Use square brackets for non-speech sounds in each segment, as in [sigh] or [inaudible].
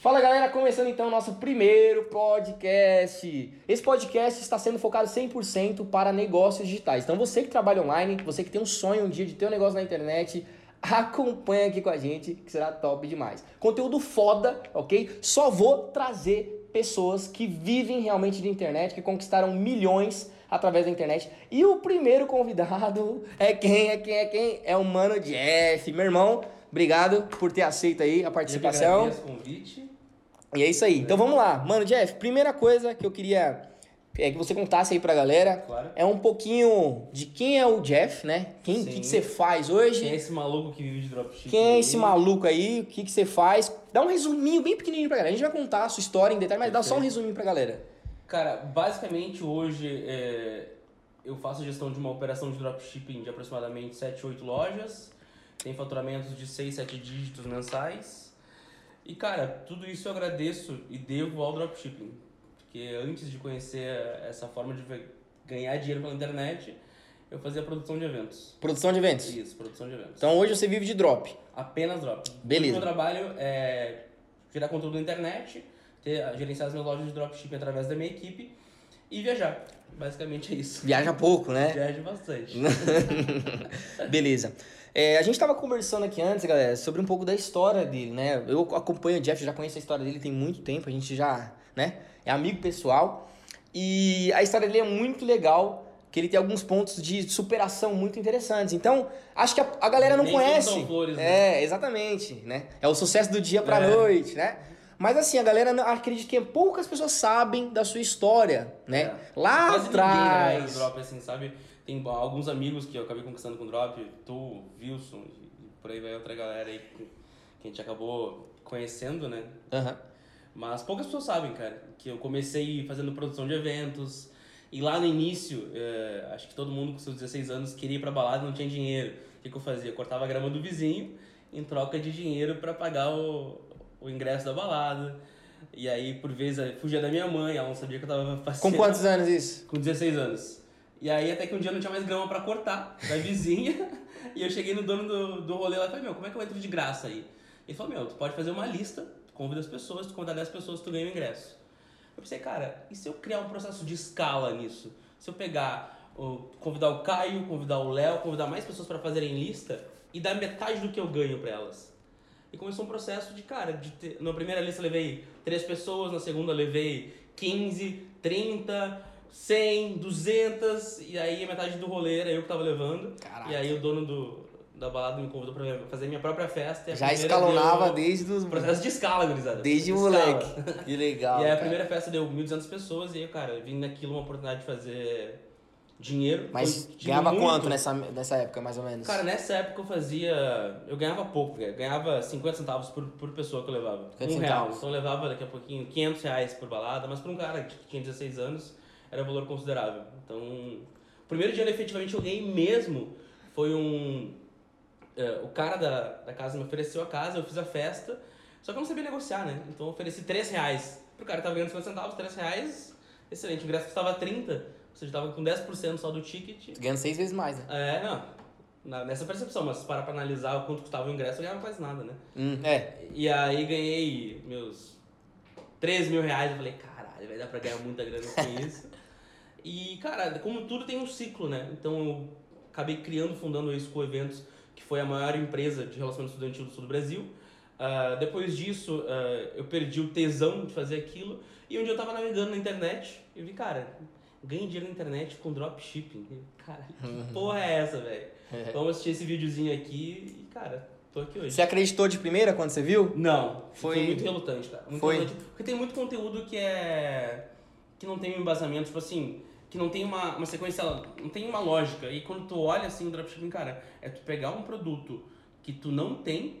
Fala galera, começando então o nosso primeiro podcast. Esse podcast está sendo focado 100% para negócios digitais. Então você que trabalha online, você que tem um sonho um dia de ter um negócio na internet, [laughs] acompanha aqui com a gente que será top demais. Conteúdo foda, ok? Só vou trazer pessoas que vivem realmente de internet, que conquistaram milhões através da internet. E o primeiro convidado [laughs] é quem? É quem? É quem? É o Mano Jeff, meu irmão. Obrigado por ter aceito aí a participação. Eu o convite. E é isso aí. Então vamos lá. Mano, Jeff, primeira coisa que eu queria é que você contasse aí pra galera Claro. é um pouquinho de quem é o Jeff, né? Quem, o que, que você faz hoje? Quem é esse maluco que vive de dropshipping? Quem é esse maluco aí? O que, que você faz? Dá um resuminho bem pequenininho pra galera. A gente vai contar a sua história em detalhe, mas dá só um Perfeito. resuminho pra galera. Cara, basicamente hoje é, eu faço a gestão de uma operação de dropshipping de aproximadamente 7, 8 lojas. Tem faturamentos de 6, 7 dígitos mensais. E cara, tudo isso eu agradeço e devo ao dropshipping. Porque antes de conhecer essa forma de ganhar dinheiro pela internet, eu fazia produção de eventos. Produção de eventos. Isso, produção de eventos. Então hoje você vive de drop. Apenas drop. Beleza. O meu trabalho é gerar conteúdo na internet, ter, gerenciar as minhas lojas de dropshipping através da minha equipe e viajar. Basicamente é isso. Viaja pouco, né? Viajo bastante. [laughs] Beleza. É, a gente tava conversando aqui antes, galera, sobre um pouco da história dele, né? Eu acompanho o Jeff, já conheço a história dele tem muito tempo, a gente já, né, é amigo pessoal. E a história dele é muito legal, que ele tem alguns pontos de superação muito interessantes. Então, acho que a, a galera não Nem conhece. flores, né? É, exatamente, né? É o sucesso do dia pra É. noite, né? Mas assim, a galera acredito que poucas pessoas sabem da sua história, né? É. Lá Quase ninguém, né, atrás. drop, assim, sabe? Tem alguns amigos que eu acabei conquistando com drop, tu, Wilson, e por aí vai outra galera aí que que a gente acabou conhecendo, né? Aham. Mas poucas pessoas sabem, cara, que eu comecei fazendo produção de eventos. E lá no início, eh, acho que todo mundo com seus 16 anos queria ir pra balada e não tinha dinheiro. O que, que eu fazia? Eu cortava a grama do vizinho em troca de dinheiro pra pagar o, o ingresso da balada. E aí, por vezes, fugia da minha mãe, ela não sabia que eu tava [laughs] fazendo. Com quantos anos isso? Com 16 anos. E aí, até que um dia não tinha mais grama pra cortar da vizinha. [laughs] e eu cheguei no dono do, do rolê lá e falei: Meu, como é que eu entro de graça aí? Ele falou: Meu, tu pode fazer uma lista, tu convida as pessoas, tu convidar 10 pessoas, tu ganha o ingresso. Eu pensei, cara, e se eu criar um processo de escala nisso? Se eu pegar, convidar o Caio, convidar o Léo, convidar mais pessoas pra fazerem lista e dar metade do que eu ganho pra elas? E começou um processo de, cara, de ter, na primeira lista eu levei três pessoas, na segunda eu levei 15, 30, 100, 200, e aí a metade do rolê era eu que tava levando. Caraca. E aí o dono do, da balada me convidou pra fazer minha própria festa. a Já escalonava deu- desde os Processo de escala, gurizada. Desde o Escala. moleque. [laughs] Que legal. E aí a primeira festa deu 1.200 pessoas, e aí, cara, eu vim naquilo uma oportunidade de fazer dinheiro. Mas ganhava muito. quanto nessa, nessa época, mais ou menos? Cara, nessa época eu fazia. Eu ganhava pouco, cara. ganhava 50 centavos por, por pessoa que eu levava. 50 um real. centavos. Então eu levava daqui a pouquinho 500 reais por balada, mas pra um cara que tinha 16 anos era um valor considerável. Então, o primeiro dinheiro efetivamente eu ganhei mesmo foi um. é, o cara da, da casa me ofereceu a casa, eu fiz a festa, só que eu não sabia negociar, né? Então eu ofereci 3 reais. Pro cara que tava ganhando 50 centavos, 3 reais, excelente. O ingresso custava 30, ou seja, tava com 10% só do ticket. Ganhando seis vezes mais, né? É, não. Na- nessa percepção, mas se parar pra analisar o quanto custava o ingresso, eu ganhava quase nada, né? Hum, é. E aí ganhei meus 3 mil reais. Eu falei, caralho, vai dar pra ganhar muita grana com isso. E, cara, como tudo tem um ciclo, né? Então eu acabei criando, fundando a Exco Eventos, que foi a maior empresa de relacionamento estudantil do sul do Brasil. Ah, depois disso, ah, eu perdi o tesão de fazer aquilo. E um dia eu tava navegando na internet e vi, cara, ganhei dinheiro na internet com dropshipping. Cara, que [laughs] porra é essa, velho? Vamos assistir esse videozinho aqui e, cara, tô aqui hoje. Você acreditou de primeira quando você viu? Não, Foi- foi, muito relutante, cara. Muito Foi. relutante, porque tem muito conteúdo que é. que não tem um embasamento, tipo assim, que não tem uma, uma sequência, não tem uma lógica. E quando tu olha assim o dropshipping, cara, é tu pegar um produto que tu não tem,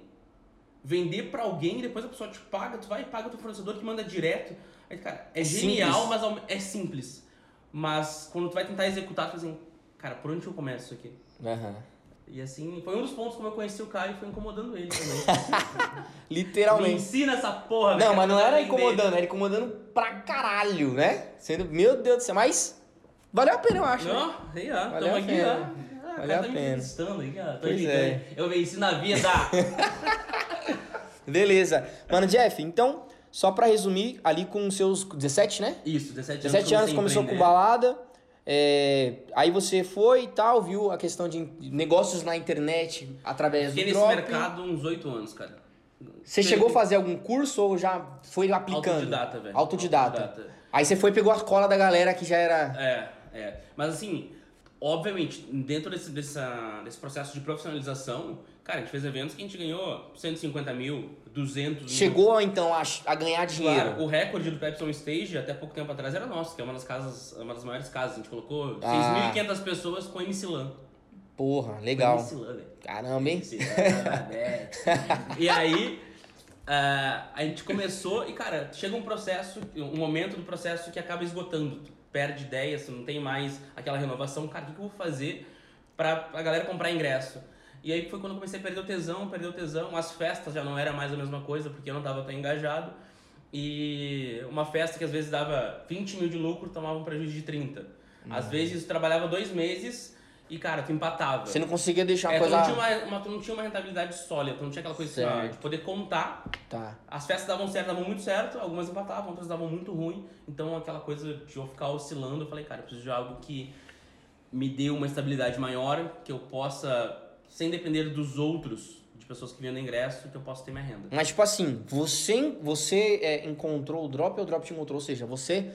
vender pra alguém e depois a pessoa te paga, tu vai e paga o teu fornecedor que manda direto. Aí, cara, é, É genial, simples. mas é simples. Mas quando tu vai tentar executar, tu fala assim, cara, por onde eu começo isso aqui? Aham. E assim, foi um dos pontos como eu conheci o Caio e foi incomodando ele também. [laughs] Me Literalmente. ensina essa porra, Não, mas não era incomodando, era incomodando pra caralho, né? Sendo, meu Deus do céu, mas valeu a pena, eu acho. né? Não, aí, ó. Valeu Tamo a aqui, pena. ó. Ah, Valeu a tá me pena. entrevistando aí, ó. Tô Pois é. Eu venci na vida. [laughs] [laughs] Beleza. Mano, Jeff, então, só pra resumir, ali com seus 17, né? Isso, 17 anos. 17 anos começou com empreender. balada. é, aí você foi e tal, viu a questão de negócios na internet através Fiquei do nesse drop. mercado uns 8 anos, cara. Você chegou a fazer algum curso ou já foi aplicando? Autodidata, velho. Autodidata. Aí você foi e pegou a cola da galera que já era. É, é. Mas assim, obviamente, dentro desse, dessa, desse processo de profissionalização, cara, a gente fez eventos que a gente ganhou 150 mil, 200 mil. Chegou então a, a ganhar dinheiro. Claro, o recorde do Pepsi On Stage até pouco tempo atrás era nosso, que é uma das casas, uma das maiores casas. A gente colocou Ah. 6.500 pessoas com MC Lan. Porra, legal. Com MC Lan, velho. Caramba, hein? MC Lan, né? [laughs] E aí, ah, a gente começou e, cara, chega um processo, um momento do processo que acaba esgotando. Perde ideia, você não tem mais aquela renovação. Cara, o que que eu vou fazer pra a galera comprar ingresso? E aí foi quando eu comecei a perder o tesão, perder o tesão. As festas já não era mais a mesma coisa, porque eu não tava tão engajado. E uma festa que às vezes dava 20 mil de lucro, tomava um prejuízo de 30. Às vezes tu trabalhava dois meses e, cara, tu empatava. Você não conseguia deixar É, a tu, coisa. não tinha uma, uma- tu não tinha uma rentabilidade sólida, tu não tinha aquela coisa assim, Certo. de poder contar. Tá. As festas davam certo, davam muito certo, algumas empatavam, outras davam muito ruim. Então aquela coisa de eu ficar oscilando, eu falei, cara, eu preciso de algo que me dê uma estabilidade maior, que eu possa, sem depender dos outros, de pessoas que vendem ingresso, que eu possa ter minha renda. Mas, tipo assim, você, você é, encontrou o drop ou o drop te encontrou? Ou seja, você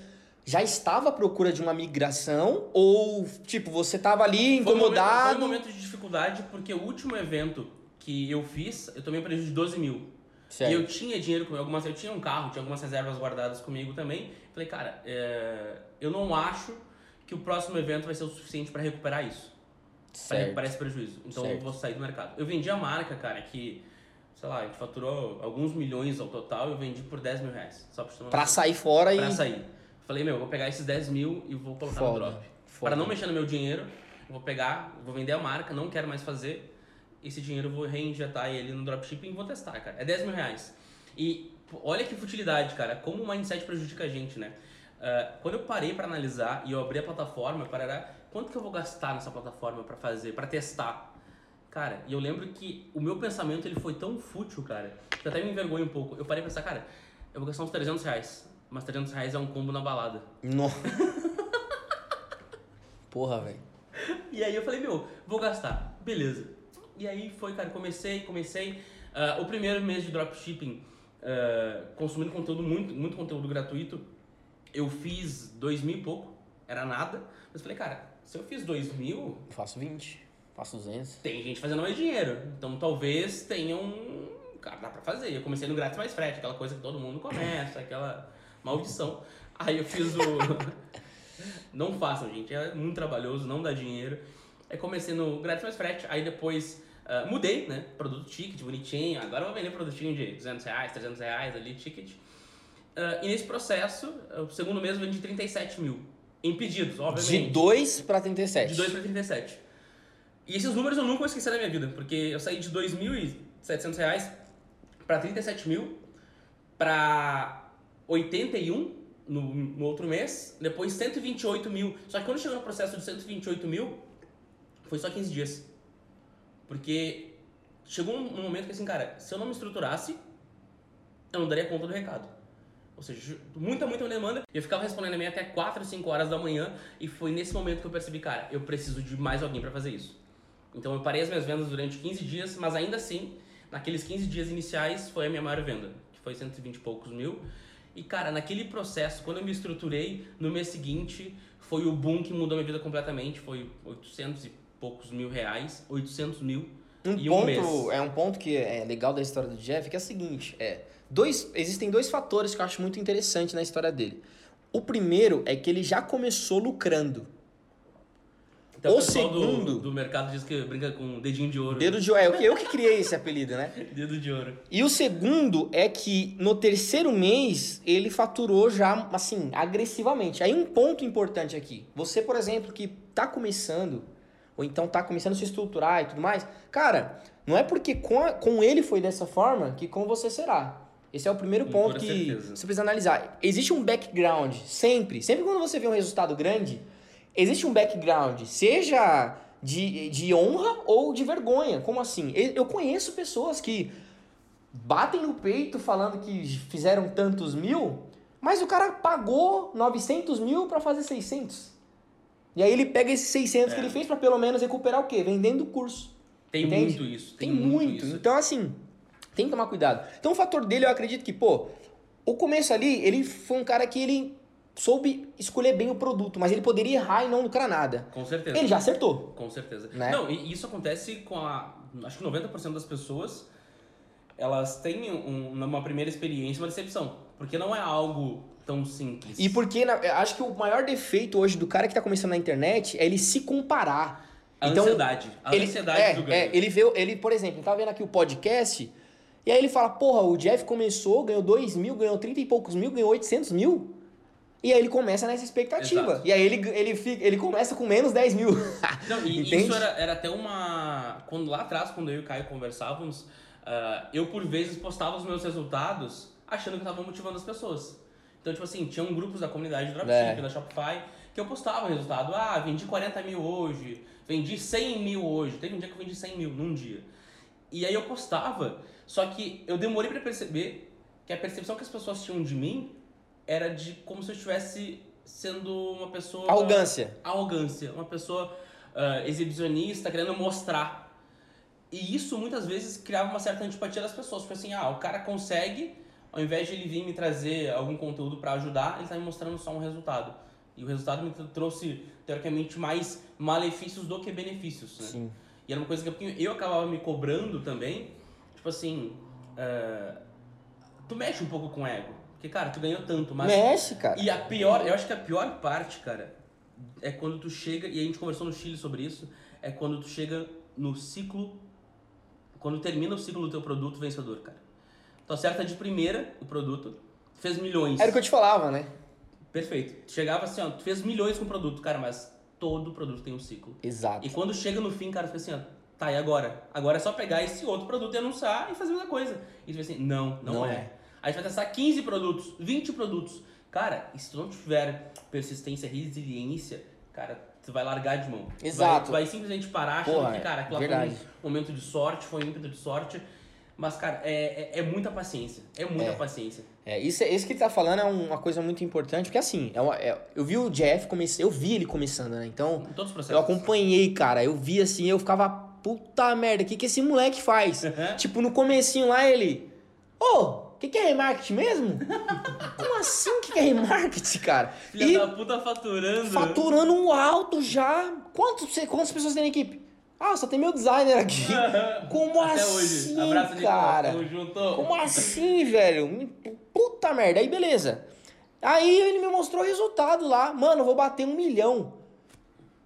já estava à procura de uma migração ou, tipo, você tava ali Foi um momento- incomodado? Foi um momento de dificuldade, porque o último evento que eu fiz, eu tomei um prejuízo de 12 mil. Certo. E eu tinha dinheiro comigo, algumas, eu tinha um carro, tinha algumas reservas guardadas comigo também. Falei, cara, é, eu não acho que o próximo evento vai ser o suficiente para recuperar isso. Pra Certo. recuperar esse prejuízo. Então eu Certo. vou sair do mercado. Eu vendi a marca, cara, que, sei lá, a gente faturou alguns milhões ao total, eu vendi por 10 mil reais. Só pra Pra sair fora e. Pra sair. Falei, meu, eu vou pegar esses 10 mil e vou colocar Foda, no drop. foda. Para não mexer no meu dinheiro, vou pegar, vou vender a marca, não quero mais fazer. Esse dinheiro eu vou reinjetar ele no dropshipping e vou testar, cara. É 10 mil reais. E olha que futilidade, cara. Como o mindset prejudica a gente, né? Ah, quando eu parei para analisar e eu abri a plataforma, para quanto que eu vou gastar nessa plataforma para fazer, para testar? Cara, e eu lembro que o meu pensamento ele foi tão fútil, cara, que eu até me envergonho um pouco. Eu parei pra pensar, cara, eu vou gastar uns 300 reais. Mas 300 reais é um combo na balada. No... [laughs] Porra, velho. E aí eu falei, meu, vou gastar. Beleza. E aí foi, cara, comecei, comecei. Ah, o primeiro mês de dropshipping, ah, consumindo conteúdo, muito, muito conteúdo gratuito, eu fiz dois mil e pouco, era nada. Mas falei, cara, se eu fiz dois mil, Faço 20, faço 200. tem gente fazendo mais dinheiro. Então talvez tenha um. Cara, dá pra fazer. Eu comecei no grátis mais frete, aquela coisa que todo mundo começa, aquela maldição. Aí eu fiz o. [laughs] não façam, gente. É muito trabalhoso, não dá dinheiro. Aí comecei no grátis mais frete, aí depois ah, mudei, né? Produto ticket, bonitinho. Agora eu vou vender produtinho de 200 reais, 300 reais ali, ticket. Ah, e nesse processo, o segundo mês eu vendi 37 mil. Em pedidos, obviamente. De 2 pra 37. De 2 para 37. E esses números eu nunca vou esquecer na minha vida, porque eu saí de 2.700 reais para 37 mil, para 81 no, no outro mês, depois 128 mil. Só que quando chegou no processo de 128 mil, foi só 15 dias. Porque chegou um momento que assim, cara, se eu não me estruturasse, eu não daria conta do recado. Ou seja, muita, muita demanda. E eu ficava respondendo a mim até 4, 5 horas da manhã. E foi nesse momento que eu percebi, cara, eu preciso de mais alguém para fazer isso. Então eu parei as minhas vendas durante 15 dias, mas ainda assim, naqueles 15 dias iniciais, foi a minha maior venda, que foi 120 e poucos mil. E cara, naquele processo, quando eu me estruturei, no mês seguinte, foi o boom que mudou minha vida completamente. Foi 800 e poucos mil reais, 800 mil Um e ponto, um é um ponto que é legal da história do Jeff, que é o seguinte, é, dois, existem dois fatores que eu acho muito interessante na história dele. O primeiro é que ele já começou lucrando. Então, O segundo- do, do mercado diz que brinca com dedinho de ouro. Dedo de é, eu, que- eu que criei esse apelido, né? [laughs] Dedo de ouro. E o segundo é que no terceiro mês ele faturou já, assim, agressivamente. Aí um ponto importante aqui. Você, por exemplo, que tá começando, ou então tá começando a se estruturar e tudo mais, cara, não é porque com, a- com ele foi dessa forma que com você será. Esse é o primeiro ponto que certeza. você precisa analisar. Existe um background, sempre. Sempre quando você vê um resultado grande, existe um background, seja de, de honra ou de vergonha. Como assim? Eu conheço pessoas que batem no peito falando que fizeram tantos mil, mas o cara pagou 900 mil pra fazer 600. E aí ele pega esses 600 que É. ele fez pra pelo menos recuperar o quê? Vendendo o curso. Tem Entende? muito isso. Tem, muito. isso. Então, assim, tem que tomar cuidado. Então, o fator dele, eu acredito que, pô, o começo ali, ele foi um cara que ele soube escolher bem o produto, mas ele poderia errar e não lucrar nada. Com certeza. Ele já acertou. Com certeza. Né? Não, e isso acontece com a. Acho que 90% das pessoas elas têm um- uma primeira experiência, uma decepção. Porque não é algo tão simples. E porque na- acho que o maior defeito hoje do cara que tá começando na internet é ele se comparar. a então, ansiedade. A ele, ansiedade é, do ganho. é, ele vê, ele, por exemplo, ele tá vendo aqui o podcast, e aí ele fala, porra, o Jeff começou, ganhou 2 mil, ganhou 30 e poucos mil, ganhou 800 mil. E aí ele começa nessa expectativa. Exato. E aí ele, ele, fica, ele começa com menos 10 mil. [laughs] Não, e [laughs] Entende? isso era, era até uma. Quando lá atrás, quando eu e o Caio conversávamos, ah, eu por vezes postava os meus resultados achando que eu tava motivando as pessoas. Então, tipo assim, tinham grupos da comunidade do Dropship, É. da Shopify, que eu postava o resultado. Ah, vendi 40 mil hoje, vendi 100 mil hoje. Teve um dia que eu vendi 100 mil num dia. E aí eu postava, só que eu demorei pra perceber que a percepção que as pessoas tinham de mim era de como se eu estivesse sendo uma pessoa Arrogância. arrogância, uma pessoa ah, exibicionista, querendo mostrar. E isso muitas vezes criava uma certa antipatia das pessoas. Tipo assim, ah, o cara consegue, ao invés de ele vir me trazer algum conteúdo pra ajudar, ele tá me mostrando só um resultado. E o resultado me tr- trouxe, teoricamente, mais malefícios do que benefícios, né? Sim. E era uma coisa que eu- acabava me cobrando também. Tipo assim, ah, tu mexe um pouco com o ego. Porque, cara, tu ganhou tanto, mas Mexe, cara. e a pior, eu acho que a pior parte, cara, é quando tu chega, e a gente conversou no Chile sobre isso, é quando tu chega no ciclo, quando termina o ciclo do teu produto vencedor, cara. Tu acerta de primeira o produto, fez milhões. Era o que eu te falava, né? Perfeito. Tu chegava assim, ó, tu fez milhões com o produto, cara, mas todo produto tem um ciclo. Exato. E quando chega no fim, cara, tu fica assim, ó, tá, e agora? Agora é só pegar esse outro produto e anunciar e fazer a mesma coisa. E tu fica assim, não, não, Não é. é. Aí tu vai testar 15 produtos, 20 produtos. Cara, e se tu não tiver persistência, resiliência, cara, tu vai largar de mão. Vai- Exato. Tu vai, simplesmente parar achando Porra, que, cara, aquilo foi um momento de sorte, foi um ímpeto de sorte. Mas, cara, é, é, é muita paciência. É muita É. paciência. É, isso, é- isso que ele tá falando é uma coisa muito importante, porque assim, é uma- é- eu vi o Jeff, comece, eu vi ele começando, né? Então, Em todos os processos. eu acompanhei, cara, eu vi assim, eu ficava, puta merda, o que, que esse moleque faz? Uhum. tipo, no comecinho lá ele, ô, o que, que é remarketing mesmo? [laughs] Como assim o que, que é remarketing, cara? Filha e da puta faturando. faturando um alto já. Quantos, quantas pessoas tem na equipe? Ah, só tem meu designer aqui. [laughs] Como Até assim, hoje. Abraço, cara? Como assim, velho? Puta merda. Aí, beleza. Aí ele me mostrou o resultado lá. Mano, eu vou bater um milhão.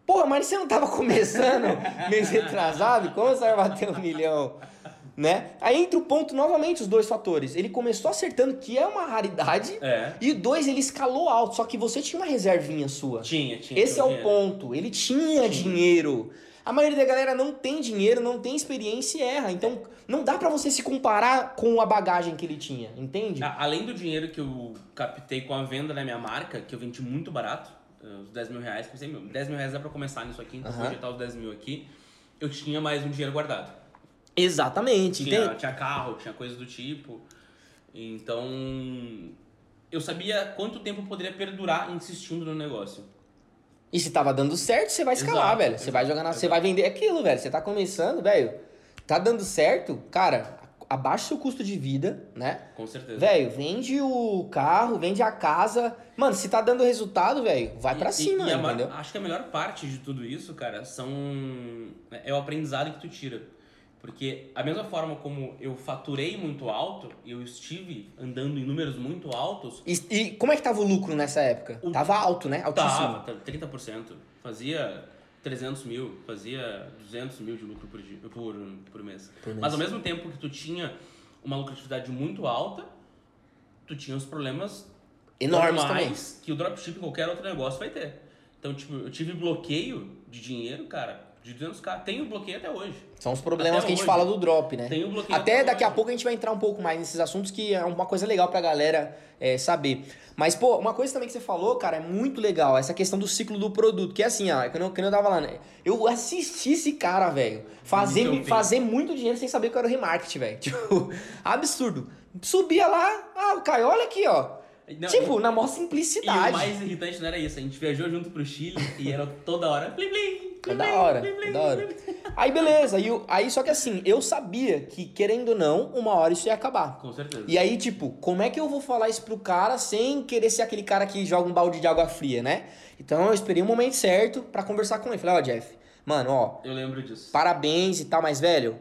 Porra, mas você não tava começando [laughs] mês retrasado? Como você vai bater um milhão? Né? Aí entra o ponto, novamente, os dois fatores. Ele começou acertando, que é uma raridade. É. E dois, ele escalou alto. Só que você tinha uma reservinha sua. Tinha, tinha. Esse é tinha o ponto. Ele tinha dinheiro. A maioria da galera não tem dinheiro, não tem experiência e erra. Então, não dá pra você se comparar com a bagagem que ele tinha, entende? A- Além do dinheiro que eu captei com a venda da minha marca, que eu vendi muito barato, eh, os 10 mil reais, pensei, meu, 10 mil reais dá pra começar nisso aqui, então vou Aham. injetar os 10 mil aqui, eu tinha mais um dinheiro guardado. Exatamente. Tinha, Tem- tinha carro, tinha coisas do tipo. Então, eu sabia quanto tempo eu poderia perdurar insistindo no negócio. E se tava dando certo, você vai escalar, Exato, velho. Você vai jogar na. Você vai vender aquilo, velho. Você tá começando, velho. Tá dando certo, cara, abaixa o seu custo de vida, né? Com certeza. Velho, vende o carro, vende a casa. Mano, se tá dando resultado, velho, vai pra E- cima, e entendeu? Acho que a melhor parte de tudo isso, cara, são é o aprendizado que tu tira. Porque a mesma forma como eu faturei muito alto, eu estive andando em números muito altos, E, e como é que tava o lucro nessa época? O- Tava alto, né? Altíssimo. tava tá, 30%, fazia 300 mil, fazia 200 mil de lucro por, dia, por, por mês. Por mês. Mas ao mesmo tempo que tu tinha uma lucratividade muito alta, tu tinha os problemas Enormes também. que o dropship em qualquer outro negócio vai ter. Então, tipo, eu tive bloqueio de dinheiro, cara, De 200k. Tem o bloqueio até hoje. São os problemas Até que a gente fala do drop, né? Tem o bloqueio Até até daqui a hoje. pouco a gente vai entrar um pouco mais nesses assuntos que é uma coisa legal pra galera é, saber. Mas, pô, uma coisa também que você falou, cara, é muito legal, essa questão do ciclo do produto. Que é assim, ó, quando eu, quando eu tava lá, né? Eu assisti esse cara, velho, fazer, fazer muito dinheiro sem saber que eu era o remarketing, velho. [laughs] Tipo, absurdo. Subia lá, ah, Caio, olha aqui, ó. Não, tipo, na maior E simplicidade. o mais irritante não era isso. A gente viajou junto pro Chile e era toda hora. Plim, plim, É da hora, é da hora. Aí beleza, aí, aí só que assim, eu sabia que, querendo ou não, uma hora isso ia acabar. Com certeza. E aí, tipo, como é que eu vou falar isso pro cara sem querer ser aquele cara que joga um balde de água fria, né? Então eu esperei o momento certo pra conversar com ele. Falei, ó, Jeff, mano, ó, Eu lembro disso. parabéns e tal, mas, velho,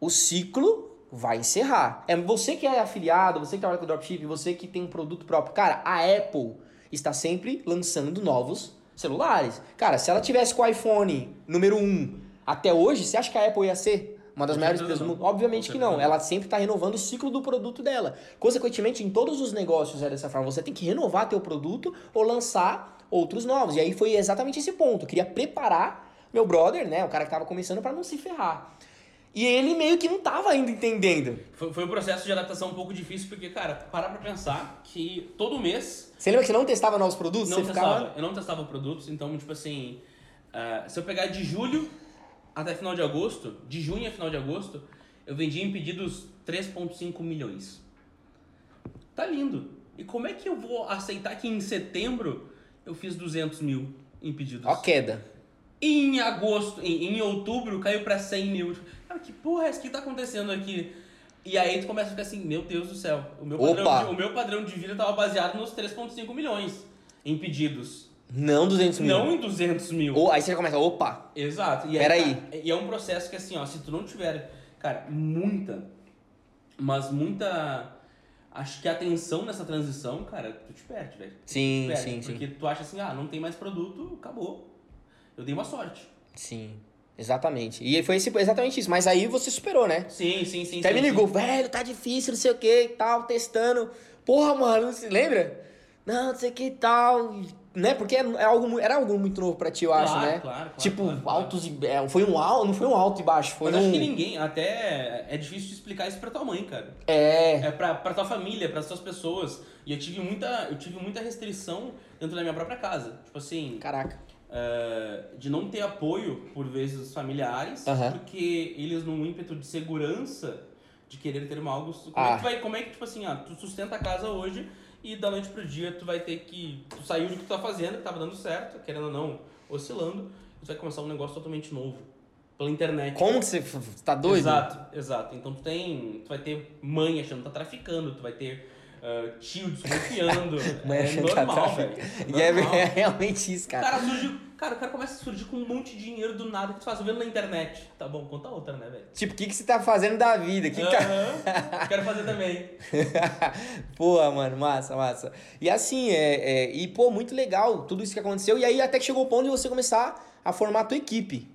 o ciclo vai encerrar. É você que é afiliado, você que trabalha com dropship, você que tem um produto próprio. Cara, a Apple está sempre lançando novos celulares. Cara, se ela tivesse com o iPhone número 1 até hoje, você acha que a Apple ia ser uma das maiores empresas do mundo? Obviamente que não. Ela sempre está renovando o ciclo do produto dela. Consequentemente, em todos os negócios é dessa forma. Você tem que renovar teu produto ou lançar outros novos. E aí foi exatamente esse ponto. Eu queria preparar meu brother, né, o cara que tava começando para não se ferrar. E ele meio que não tava ainda entendendo. Foi, foi um processo de adaptação um pouco difícil, porque, cara, parar pra pensar que todo mês Você lembra que você não testava novos produtos? não você testava. ficava Eu não testava produtos, então, tipo assim, ah, se eu pegar de julho até final de agosto, de junho a final de agosto, eu vendi em pedidos 3,5 milhões. Tá lindo. E como é que eu vou aceitar que em setembro eu fiz 200 mil em pedidos? ó queda. E em agosto, em, em outubro, caiu pra 100 mil. Que porra é essa? O que tá acontecendo aqui? E aí tu começa a ficar assim, meu Deus do céu. O meu Opa. padrão, de, o meu padrão de vida tava baseado nos 3,5 milhões em pedidos. Não 200 mil. Não em 200 mil. Ou, aí você começa, opa, Exato. E Peraí. cara, E é um processo que assim, ó, se tu não tiver, cara, muita, mas muita, acho que atenção nessa transição, cara, tu te perde, velho. Sim, perde, sim, sim. Porque tu acha assim, ah, não tem mais produto, acabou. Eu dei uma sorte. sim. Exatamente. E foi esse- exatamente isso. Mas aí você superou, né? Sim, sim, sim. Até sim, me sim. ligou, velho, tá difícil, não sei o que e tal, testando. Porra, mano, você lembra? Não, não sei o que e tal. Né? Porque é, é algo, era algo muito novo pra ti, eu acho, Claro, né? claro, claro, tipo, claro. altos e. é, foi um alto, não foi um alto e baixo, foi Mas um. acho que ninguém, até é difícil de explicar isso pra tua mãe, cara. É. É pra, pra tua família, pras tuas pessoas. E eu tive muita, eu tive muita restrição dentro da minha própria casa. Tipo assim, Caraca. Eh, de não ter apoio, por vezes, dos familiares, Aham. porque eles, num ímpeto de segurança, de querer ter uma algo. Como, Ah. é que vai, como é que, tipo assim, ah, tu sustenta a casa hoje e da noite pro dia tu vai ter que. Tu saiu do que tu tá fazendo, que tava dando certo, querendo ou não, oscilando, e tu vai começar um negócio totalmente novo. Pela internet. Como que você. Tá doido? Exato, exato. Então tu tem. Tu vai ter mãe achando que tá traficando, tu vai ter ah, tio desconfiando. [laughs] É achando que tá normal, velho. E é, Normal. [laughs] é realmente isso, O cara. cara surgiu. Cara, o cara começa a surgir com um monte de dinheiro do nada que tu faz vendo na internet. Tá bom, conta outra, né, velho? Tipo, o que, que você tá fazendo da vida? Que que tá... Aham. [laughs] Quero fazer também. Pô, mano, massa, massa. E assim, é, é, e pô, muito legal tudo isso que aconteceu. E aí até que chegou o ponto de você começar a formar a tua equipe.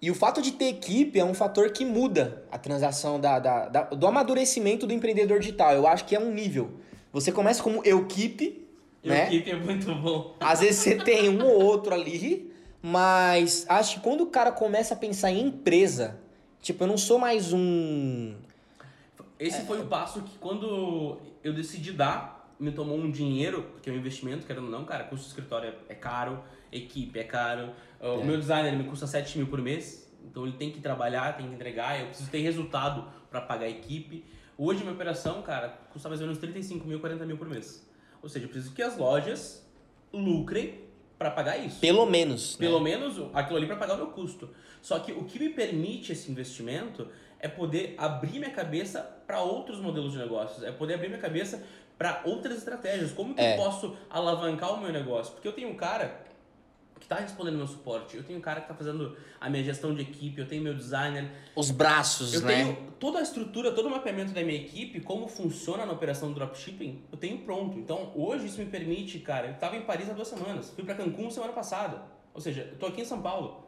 E o fato de ter equipe é um fator que muda a transação da, da- da- do amadurecimento do empreendedor digital. Eu acho que é um nível. Você começa como equipe, né? equipe é muito bom. Às vezes você tem um ou outro ali, mas acho que quando o cara começa a pensar em empresa, tipo, eu não sou mais um. Esse foi o passo que quando eu decidi dar, me tomou um dinheiro, porque é um investimento, querendo ou não, cara, custo de escritório é, é caro, equipe é caro, uh, o É. meu designer me custa 7 mil por mês, então ele tem que trabalhar, tem que entregar, eu preciso ter resultado para pagar a equipe. Hoje minha operação, cara, custa mais ou menos 35 mil, 40 mil por mês. Ou seja, eu preciso que as lojas lucrem para pagar isso. Pelo menos. né? Pelo menos aquilo ali para pagar o meu custo. Só que o que me permite esse investimento é poder abrir minha cabeça para outros modelos de negócios, é poder abrir minha cabeça para outras estratégias. Como que É. eu posso alavancar o meu negócio? Porque eu tenho um cara que está respondendo meu suporte, eu tenho um cara que está fazendo a minha gestão de equipe, eu tenho meu designer, Os braços, eu né? tenho toda a estrutura, todo o mapeamento da minha equipe, como funciona na operação do dropshipping, eu tenho pronto. Então, hoje isso me permite, cara, eu estava em Paris há duas semanas, fui para Cancún semana passada. Ou seja, eu tô aqui em São Paulo,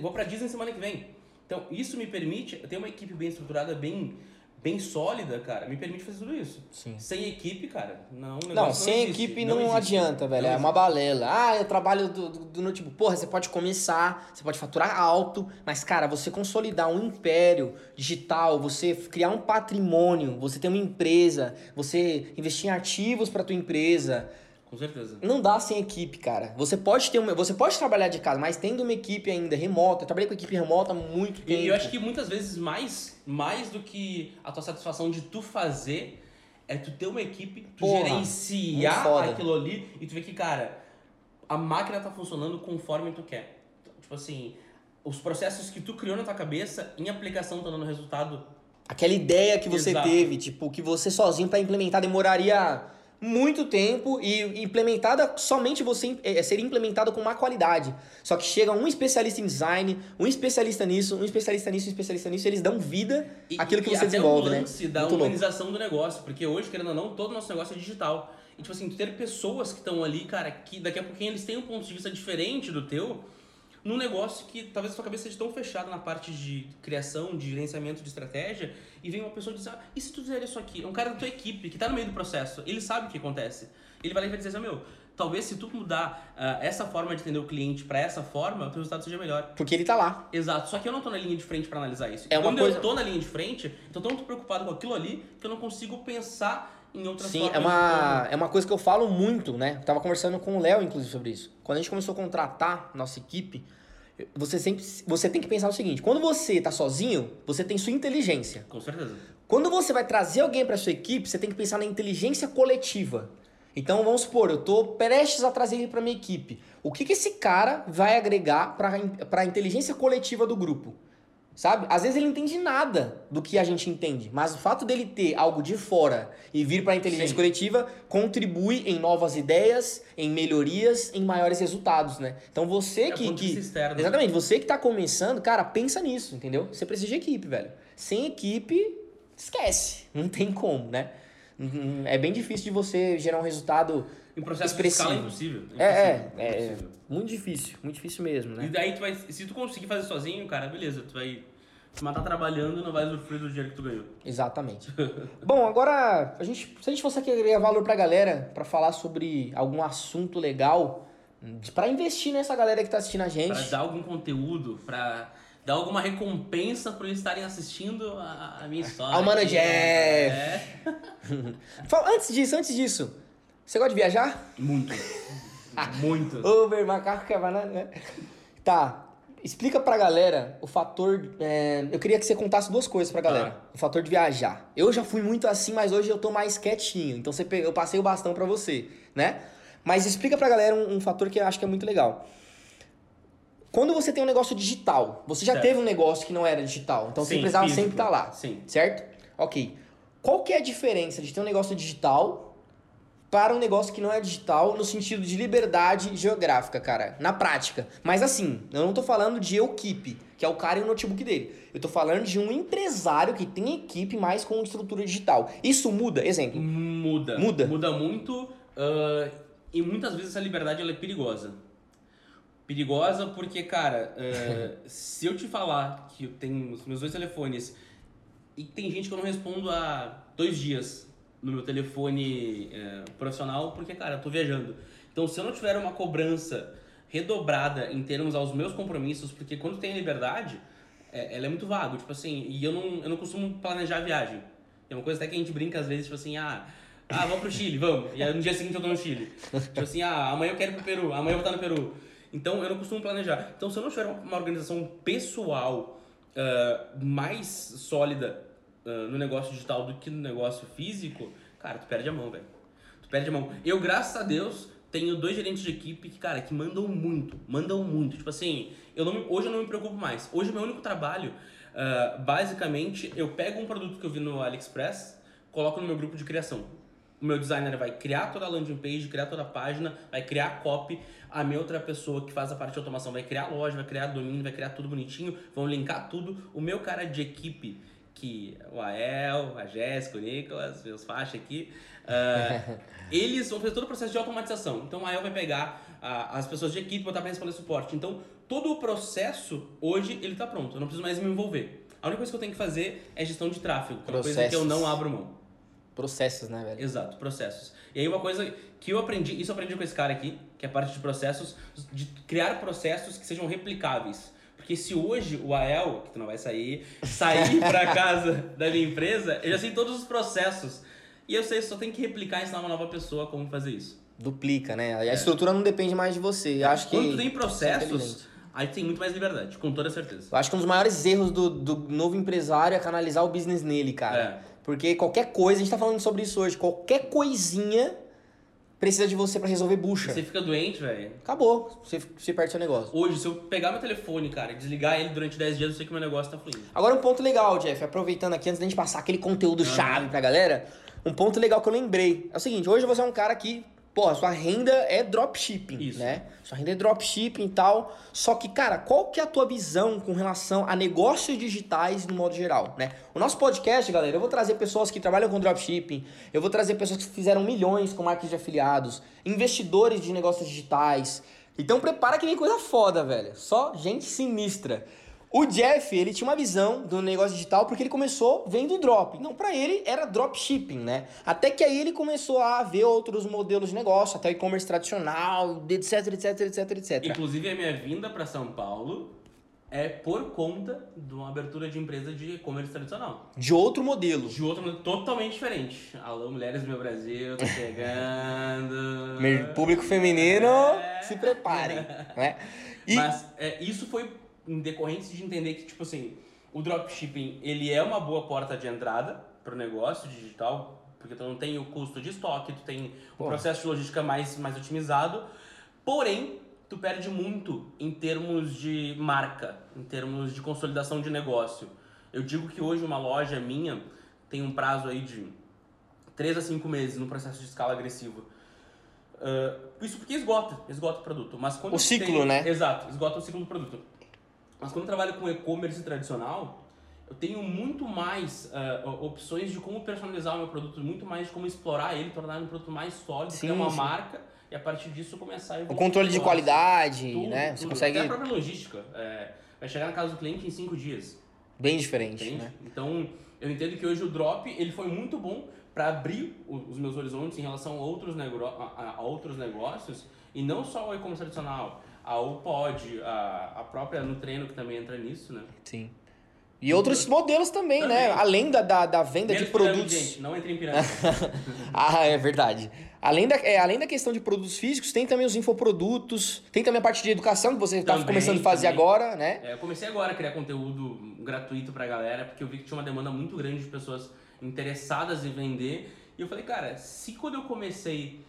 vou para Disney semana que vem. Então, isso me permite, eu tenho uma equipe bem estruturada, bem bem sólida, cara, me permite fazer tudo isso. Sim. Sem equipe, cara, não. Não, sem existe, equipe não, existe. adianta, velho. Não é uma balela. Ah, eu trabalho do, do, do notebook. Porra, você pode começar, você pode faturar alto, mas, cara, você consolidar um império digital, você criar um patrimônio, você ter uma empresa, você investir em ativos para tua empresa, Com certeza. não dá sem equipe, cara. Você pode ter uma, você pode trabalhar de casa, mas tendo uma equipe ainda remota. Eu trabalhei com equipe remota há muito tempo. E eu acho que muitas vezes mais, mais do que a tua satisfação de tu fazer, é tu ter uma equipe, tu Porra, gerenciar aquilo ali e tu ver que, cara, a máquina tá funcionando conforme tu quer. Tipo assim, os processos que tu criou na tua cabeça, em aplicação tá dando resultado. Aquela ideia que você Exato. teve, tipo, que você sozinho para implementar demoraria muito tempo e implementada somente você é, seria implementada com má qualidade. Só que chega um especialista em design, um especialista nisso, um especialista nisso, um especialista nisso, eles dão vida E, àquilo que e você desenvolve, né? lance da Muito louco. humanização do negócio, porque hoje, querendo ou não, todo o nosso negócio é digital. E tipo assim, ter pessoas que estão ali, cara, que daqui a pouquinho eles têm um ponto de vista diferente do teu, num negócio que talvez a tua cabeça esteja tão fechada na parte de criação, de gerenciamento de estratégia, e vem uma pessoa e diz, ah, e se tu fizer isso aqui? É um cara da tua equipe, que tá no meio do processo, ele sabe o que acontece. Ele vai lá e vai dizer assim, meu, talvez se tu mudar ah, essa forma de atender o cliente pra essa forma, o teu resultado seja melhor. Porque ele tá lá. Exato, só que eu não tô na linha de frente pra analisar isso. É uma Quando coisa- eu tô na linha de frente, eu tô tão preocupado com aquilo ali que eu não consigo pensar em outras Sim, é uma, é uma coisa que eu falo muito, né? Eu tava conversando com o Léo, inclusive, sobre isso. Quando a gente começou a contratar nossa equipe, você sempre você tem que pensar o seguinte: quando você tá sozinho, você tem sua inteligência. Com certeza. Quando você vai trazer alguém para sua equipe, você tem que pensar na inteligência coletiva. Então vamos supor, eu tô prestes a trazer ele para minha equipe. O que, que esse cara vai agregar para a inteligência coletiva do grupo? Sabe? Às vezes ele não entende nada do que a gente entende, mas o fato dele ter algo de fora e vir para a inteligência Sim. coletiva contribui em novas ideias, em melhorias, em maiores resultados, né? Então você É que, que externo. Exatamente, você que tá começando, cara, pensa nisso, entendeu? Você precisa de equipe, velho. Sem equipe, esquece. Não tem como, né? Hum, É bem difícil de você gerar um resultado. Em processo expressivo. de escala é impossível. É, é, impossível, é, impossível. muito difícil, muito difícil mesmo, E né? daí tu vai. Se tu conseguir fazer sozinho, cara, beleza, tu vai se matar trabalhando e não vai usufruir do dinheiro que tu ganhou. Exatamente. [laughs] Bom, agora, a gente, se a gente fosse aqui agregar valor pra galera, pra falar sobre algum assunto legal, pra investir nessa galera que tá assistindo a gente. Pra dar algum conteúdo, pra dar alguma recompensa por eles estarem assistindo a, a minha história. Ao Mano aqui. Jeff. É. [laughs] Antes disso, antes disso, você gosta de viajar? Muito. [laughs] Muito. Uber, macaco que é banana, né? Tá. Explica pra galera o fator. é, eu queria que você contasse duas coisas pra galera. Tá. O fator de viajar. Eu já fui muito assim, mas hoje eu tô mais quietinho. Então você eu passei o bastão pra você, né? Mas explica pra galera um, um fator que eu acho que é muito legal. Quando você tem um negócio digital, você já Certo. teve um negócio que não era digital, então você Sim, precisava físico. sempre estar lá, Sim. certo? Ok. Qual que é a diferença de ter um negócio digital para um negócio que não é digital no sentido de liberdade geográfica, cara, na prática. Mas assim, eu não tô falando de equipe, que é o cara e o notebook dele. Eu tô falando de um empresário que tem equipe mais com estrutura digital. Isso muda, exemplo. Muda. Muda. Muda muito. ah, e muitas vezes essa liberdade ela é perigosa. Perigosa porque, cara, ah, [laughs] se eu te falar que eu tenho os meus dois telefones e tem gente que eu não respondo há dois dias no meu telefone eh, profissional porque, cara, eu tô viajando. Então, se eu não tiver uma cobrança redobrada em termos aos meus compromissos, porque quando tem liberdade, é, ela é muito vago, tipo assim, e eu não, eu não costumo planejar a viagem. É uma coisa até que a gente brinca às vezes, tipo assim, ah, ah, vamos pro Chile, vamos. E aí no dia seguinte eu tô no Chile. Tipo assim, ah, amanhã eu quero ir pro Peru, amanhã eu vou estar no Peru. Então eu não costumo planejar. Então se eu não tiver uma- organização pessoal ah, mais sólida no negócio digital do que no negócio físico, cara, tu perde a mão, velho. Tu perde a mão. Eu, graças a Deus, tenho dois gerentes de equipe que, cara, que mandam muito, mandam muito. Tipo assim, eu não hoje eu não me preocupo mais. Hoje meu único trabalho, ah, basicamente, eu pego um produto que eu vi no AliExpress, coloco no meu grupo de criação. O meu designer vai criar toda a landing page, criar toda a página, vai criar a copy. A minha outra pessoa que faz a parte de automação vai criar a loja, vai criar domínio, vai criar tudo bonitinho, vão linkar tudo. O meu cara de equipe, que o Ael, a Jéssica, o Nicolas, meus faixas aqui, [laughs] ah, eles vão fazer todo o processo de automatização. Então a Ael vai pegar ah, as pessoas de equipe e botar para responder suporte. Então todo o processo hoje ele tá pronto, eu não preciso mais me envolver. A única coisa que eu tenho que fazer é gestão de tráfego, que é uma coisa que eu não abro mão. Processos, né, velho? Exato, processos. E aí uma coisa que eu aprendi, isso eu aprendi com esse cara aqui, que é a parte de processos, de criar processos que sejam replicáveis. Porque se hoje o AEL, que tu não vai sair, sair pra [laughs] casa da minha empresa, eu já sei todos os processos. E eu sei, só tenho que replicar e ensinar uma nova pessoa como fazer isso. Duplica, né? A estrutura não depende mais de você. Eu acho que. Quando tu tem é processos, aí tem muito mais liberdade, com toda certeza. Eu acho que um dos maiores erros do, do novo empresário é canalizar o business nele, cara. É. Porque qualquer coisa, a gente tá falando sobre isso hoje, qualquer coisinha precisa de você pra resolver bucha. Você fica doente, velho. Acabou, você, você perde seu negócio. Hoje, se eu pegar meu telefone, cara, e desligar ele durante 10 dias, eu sei que meu negócio tá fluindo. Agora um ponto legal, Jeff, aproveitando aqui, antes da gente passar aquele conteúdo chave pra galera, um ponto legal que eu lembrei. É o seguinte, hoje você é um cara que, porra, sua renda é dropshipping, Isso. né? Sua renda é dropshipping e tal. Só que, cara, qual que é a tua visão com relação a negócios digitais no modo geral, né? O nosso podcast, galera, eu vou trazer pessoas que trabalham com dropshipping, eu vou trazer pessoas que fizeram milhões com marketing de afiliados, investidores de negócios digitais. Então prepara que vem coisa foda, velho. Só gente sinistra. O Jeff, ele tinha uma visão do negócio digital porque ele começou vendo drop. Não, pra ele era dropshipping, né? Até que aí ele começou a ver outros modelos de negócio, até o e-commerce tradicional, etc, etc, etc, etc. Inclusive, a minha vinda pra São Paulo é por conta de uma abertura de empresa de e-commerce tradicional. De outro modelo. De outro mundo totalmente diferente. Alô, mulheres do meu Brasil, tô chegando. [laughs] Público feminino, É. se preparem, né? [laughs] E Mas é, isso foi em decorrência de entender que, tipo assim, o dropshipping, ele é uma boa porta de entrada pro negócio digital, porque tu não tem o custo de estoque, tu tem Pô. o processo de logística mais, mais otimizado, porém, tu perde muito em termos de marca, em termos de consolidação de negócio. Eu digo que hoje uma loja minha tem um prazo aí de 3 a 5 meses no processo de escala agressivo. Ah, isso porque esgota, esgota o produto. Mas quando O ciclo, tenho- né? Exato, esgota o ciclo do produto. Mas quando eu trabalho com e-commerce tradicional, eu tenho muito mais ah, opções de como personalizar o meu produto, muito mais de como explorar ele, tornar ele um produto mais sólido, Sim, criar uma sim. marca e a partir disso começar a o evoluir controle de qualidade, Tudo, né? Você tudo. consegue Até a própria logística. é, vai chegar na casa do cliente em 5 dias. bem diferente, Entende? né? Então, eu entendo que hoje o drop ele foi muito bom para abrir o- os meus horizontes em relação a outros, a- a outros negócios e não só o e-commerce tradicional, ao pod, a, a própria Nutreno que também entra nisso, né? Sim. E outros modelos também, né? Também. Além da, da, da venda de Menos pirâmide, produtos. gente, não entre em pirâmide. [laughs] Ah, é verdade. Além da, é, além da questão de produtos físicos, tem também os infoprodutos, tem também a parte de educação que você está começando a fazer também. agora, né? É, eu comecei agora a criar conteúdo gratuito pra galera, porque eu vi que tinha uma demanda muito grande de pessoas interessadas em vender. E eu falei, cara, se quando eu comecei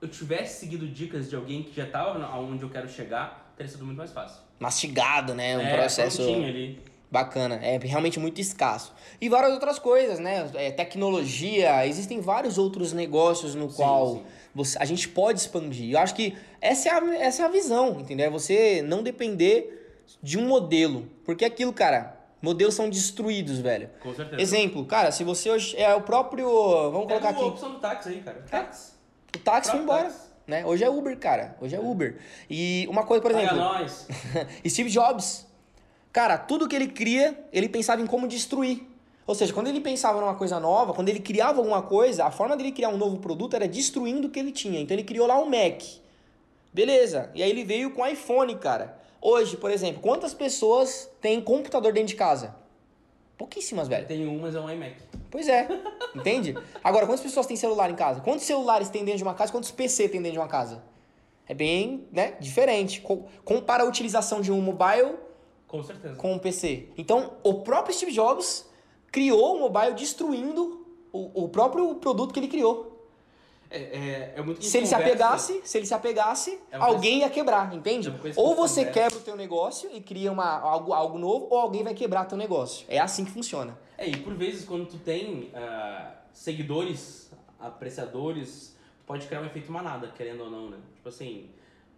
eu tivesse seguido dicas de alguém que já estava onde eu quero chegar, teria sido muito mais fácil. Mastigado, né? Um é, processo ali. bacana. É realmente muito escasso. E várias outras coisas, né? É, tecnologia, existem vários outros negócios no Sim, qual sim. você- a gente pode expandir. Eu acho que essa é a, essa é a visão, entendeu? É você não depender de um modelo. Porque aquilo, cara, modelos são destruídos, velho. Com certeza. Exemplo, cara, se você hoje é o próprio. Vamos Pega colocar a aqui. opção do táxi aí, cara. Táxi. O táxi foi embora. Né? Hoje é Uber, cara. Hoje é Uber. E uma coisa, por exemplo, nós. [laughs] Steve Jobs. Cara, tudo que ele cria, ele pensava em como destruir. Ou seja, quando ele pensava numa coisa nova, quando ele criava alguma coisa, a forma dele criar um novo produto era destruindo o que ele tinha. Então ele criou lá um Mac. Beleza. E aí ele veio com iPhone, cara. Hoje, por exemplo, quantas pessoas têm computador dentro de casa? Pouquíssimas, velho. Tem um, mas é um iMac. Pois é, entende? Agora, quantas pessoas têm celular em casa? Quantos celulares tem dentro de uma casa? Quantos PC tem dentro de uma casa? É bem, né, diferente. Co- Compara a utilização de um mobile Com certeza. com um PC. Então, o próprio Steve Jobs criou o mobile destruindo o, o próprio produto que ele criou. É, é, muito Se ele se apegasse, se ele se apegasse, É alguém ia quebrar, entende? É coisa Ou você conversa. quebra o teu negócio e cria uma, algo, algo novo, ou alguém vai quebrar teu negócio. É assim que funciona. É, e por vezes quando tu tem ah, seguidores, apreciadores, pode criar um efeito manada, querendo ou não, né? Tipo assim,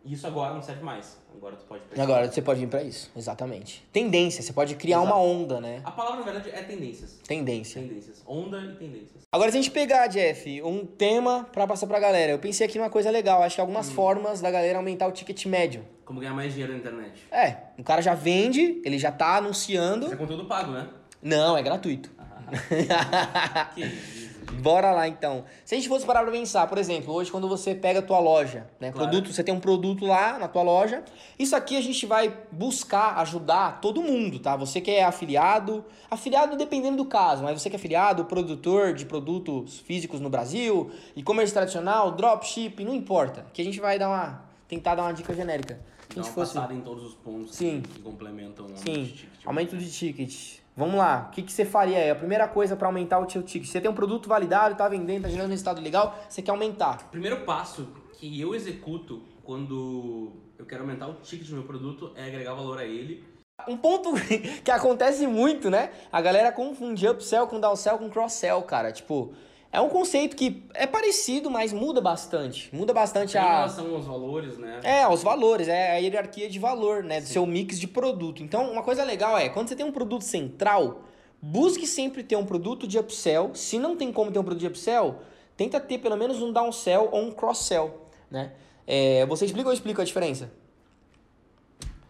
isso agora não serve mais. Agora tu pode pensar. Agora você pode vir pra isso, exatamente. Tendência, você pode criar Exato. uma onda, né? A palavra, na verdade, é tendências. Tendência. Tendências. Onda e tendências. Agora, se a gente pegar, Jeff, um tema pra passar pra galera, eu pensei aqui numa coisa legal, acho que algumas Hum. formas da galera aumentar o ticket médio. Como ganhar mais dinheiro na internet. É, o cara já vende, ele já tá anunciando. Isso é conteúdo pago, né? Não, é gratuito. [laughs] Que isso. Bora lá então. Se a gente fosse parar pra pensar, por exemplo, hoje quando você pega a tua loja, né? Claro. Produto, você tem um produto lá na tua loja. Isso aqui a gente vai buscar ajudar todo mundo, tá? Você que é afiliado, afiliado dependendo do caso, mas você que é afiliado, produtor de produtos físicos no Brasil, e-commerce tradicional, dropship, não importa. Que a gente vai dar uma tentar dar uma dica genérica. Se a gente fosse em todos os pontos Sim. que complementam o Sim, ticket. aumento de ticket. Vamos lá, o que, que você faria aí? A primeira coisa para aumentar o seu ticket. Você tem um produto validado, tá vendendo, tá gerando resultado legal, você quer aumentar. Primeiro passo que eu executo quando eu quero aumentar o ticket do meu produto é agregar valor a ele. Um ponto [laughs] que acontece muito, né? A galera confunde upsell com downsell com cross-sell, cara. Tipo, é um conceito que é parecido, mas muda bastante. Muda bastante Em a. relação aos valores, né? É, os valores, é a hierarquia de valor, né? Do seu mix de produto. Então, uma coisa legal é, quando você tem um produto central, busque sempre ter um produto de upsell. Se não tem como ter um produto de upsell, tenta ter pelo menos um downsell ou um cross-sell, né? É, você explica ou eu explico a diferença?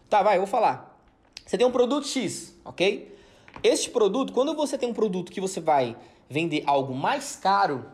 Tá, vai, eu vou falar. Você tem um produto X, ok? Este produto, quando você tem um produto que você vai vender algo mais caro,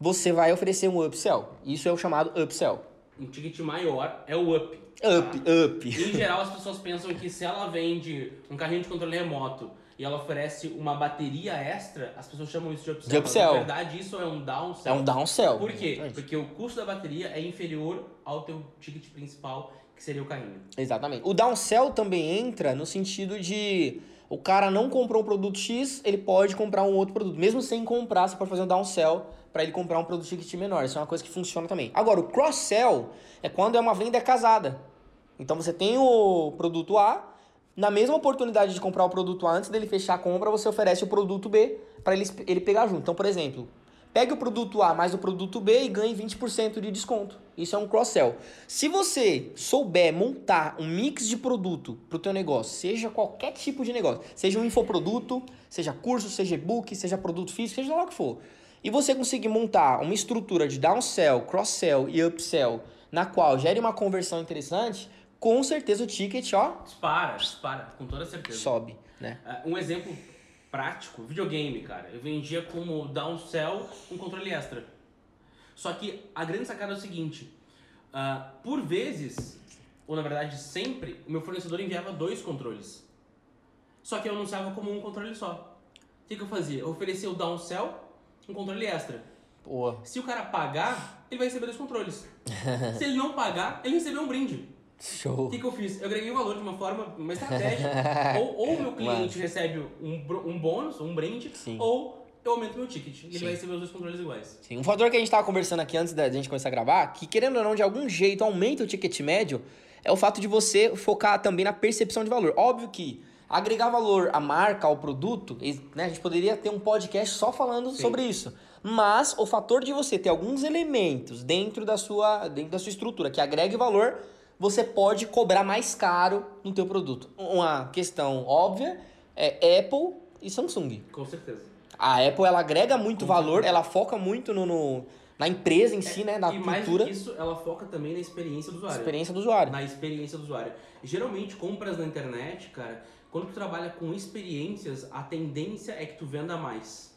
você vai oferecer um upsell. Isso é o chamado upsell. Um ticket maior é o up. Up, tá? up. Em [laughs] geral, as pessoas pensam que se ela vende um carrinho de controle remoto e ela oferece uma bateria extra, as pessoas chamam isso de upsell. De upsell. Na verdade, isso é um downsell. É um downsell. Por quê? Exatamente. Porque o custo da bateria é inferior ao teu ticket principal, que seria o carrinho. Exatamente. O downsell também entra no sentido de o cara não comprou um produto X, ele pode comprar um outro produto. Mesmo sem comprar, você pode fazer um downsell para ele comprar um produto ticket menor. Isso é uma coisa que funciona também. Agora, o cross-sell é quando é uma venda casada. Então você tem o produto A, na mesma oportunidade de comprar o produto A, antes dele fechar a compra, você oferece o produto B para ele, ele pegar junto. Então, por exemplo, pegue o produto A mais o produto B e ganhe 20% de desconto. Isso é um cross-sell. Se você souber montar um mix de produto para o teu negócio, seja qualquer tipo de negócio, seja um infoproduto, seja curso, seja e-book, seja produto físico, seja lá o que for, e você conseguir montar uma estrutura de downsell, cross-sell e upsell na qual gere uma conversão interessante, com certeza o ticket, ó, Dispara, dispara, com toda certeza. sobe, né? Ah, Um exemplo prático, videogame, cara. Eu vendia como downsell um controle extra. Só que a grande sacada é o seguinte: ah, por vezes, ou na verdade sempre, o meu fornecedor enviava dois controles. Só que eu anunciava como um controle só. O que, que eu fazia? Eu oferecia o downsell, um controle extra. Pô, Se o cara pagar, ele vai receber dois controles. [laughs] Se ele não pagar, ele recebeu um brinde. show. O que, que eu fiz? Eu agreguei o valor de uma forma, uma estratégia. [laughs] ou, o meu cliente Massa. recebe um, um bônus, um brinde, Sim. ou eu aumento meu ticket. E ele vai receber os dois controles iguais. Sim, um fator que a gente tava conversando aqui antes da gente começar a gravar, que querendo ou não, de algum jeito aumenta o ticket médio, é o fato de você focar também na percepção de valor. Óbvio que agregar valor à marca, ao produto, né, a gente poderia ter um podcast só falando Sim. sobre isso. Mas o fator de você ter alguns elementos dentro da sua, dentro da sua estrutura que agregue valor, você pode cobrar mais caro no teu produto. Uma questão óbvia é Apple e Samsung. Com certeza. A Apple ela agrega muito Com valor, ela foca muito no, no- na empresa em si, né, na e mais cultura, que isso, ela foca também na experiência do usuário. experiência do usuário. Na experiência do usuário. Geralmente, compras na internet, cara, quando tu trabalha com experiências, a tendência é que tu venda mais.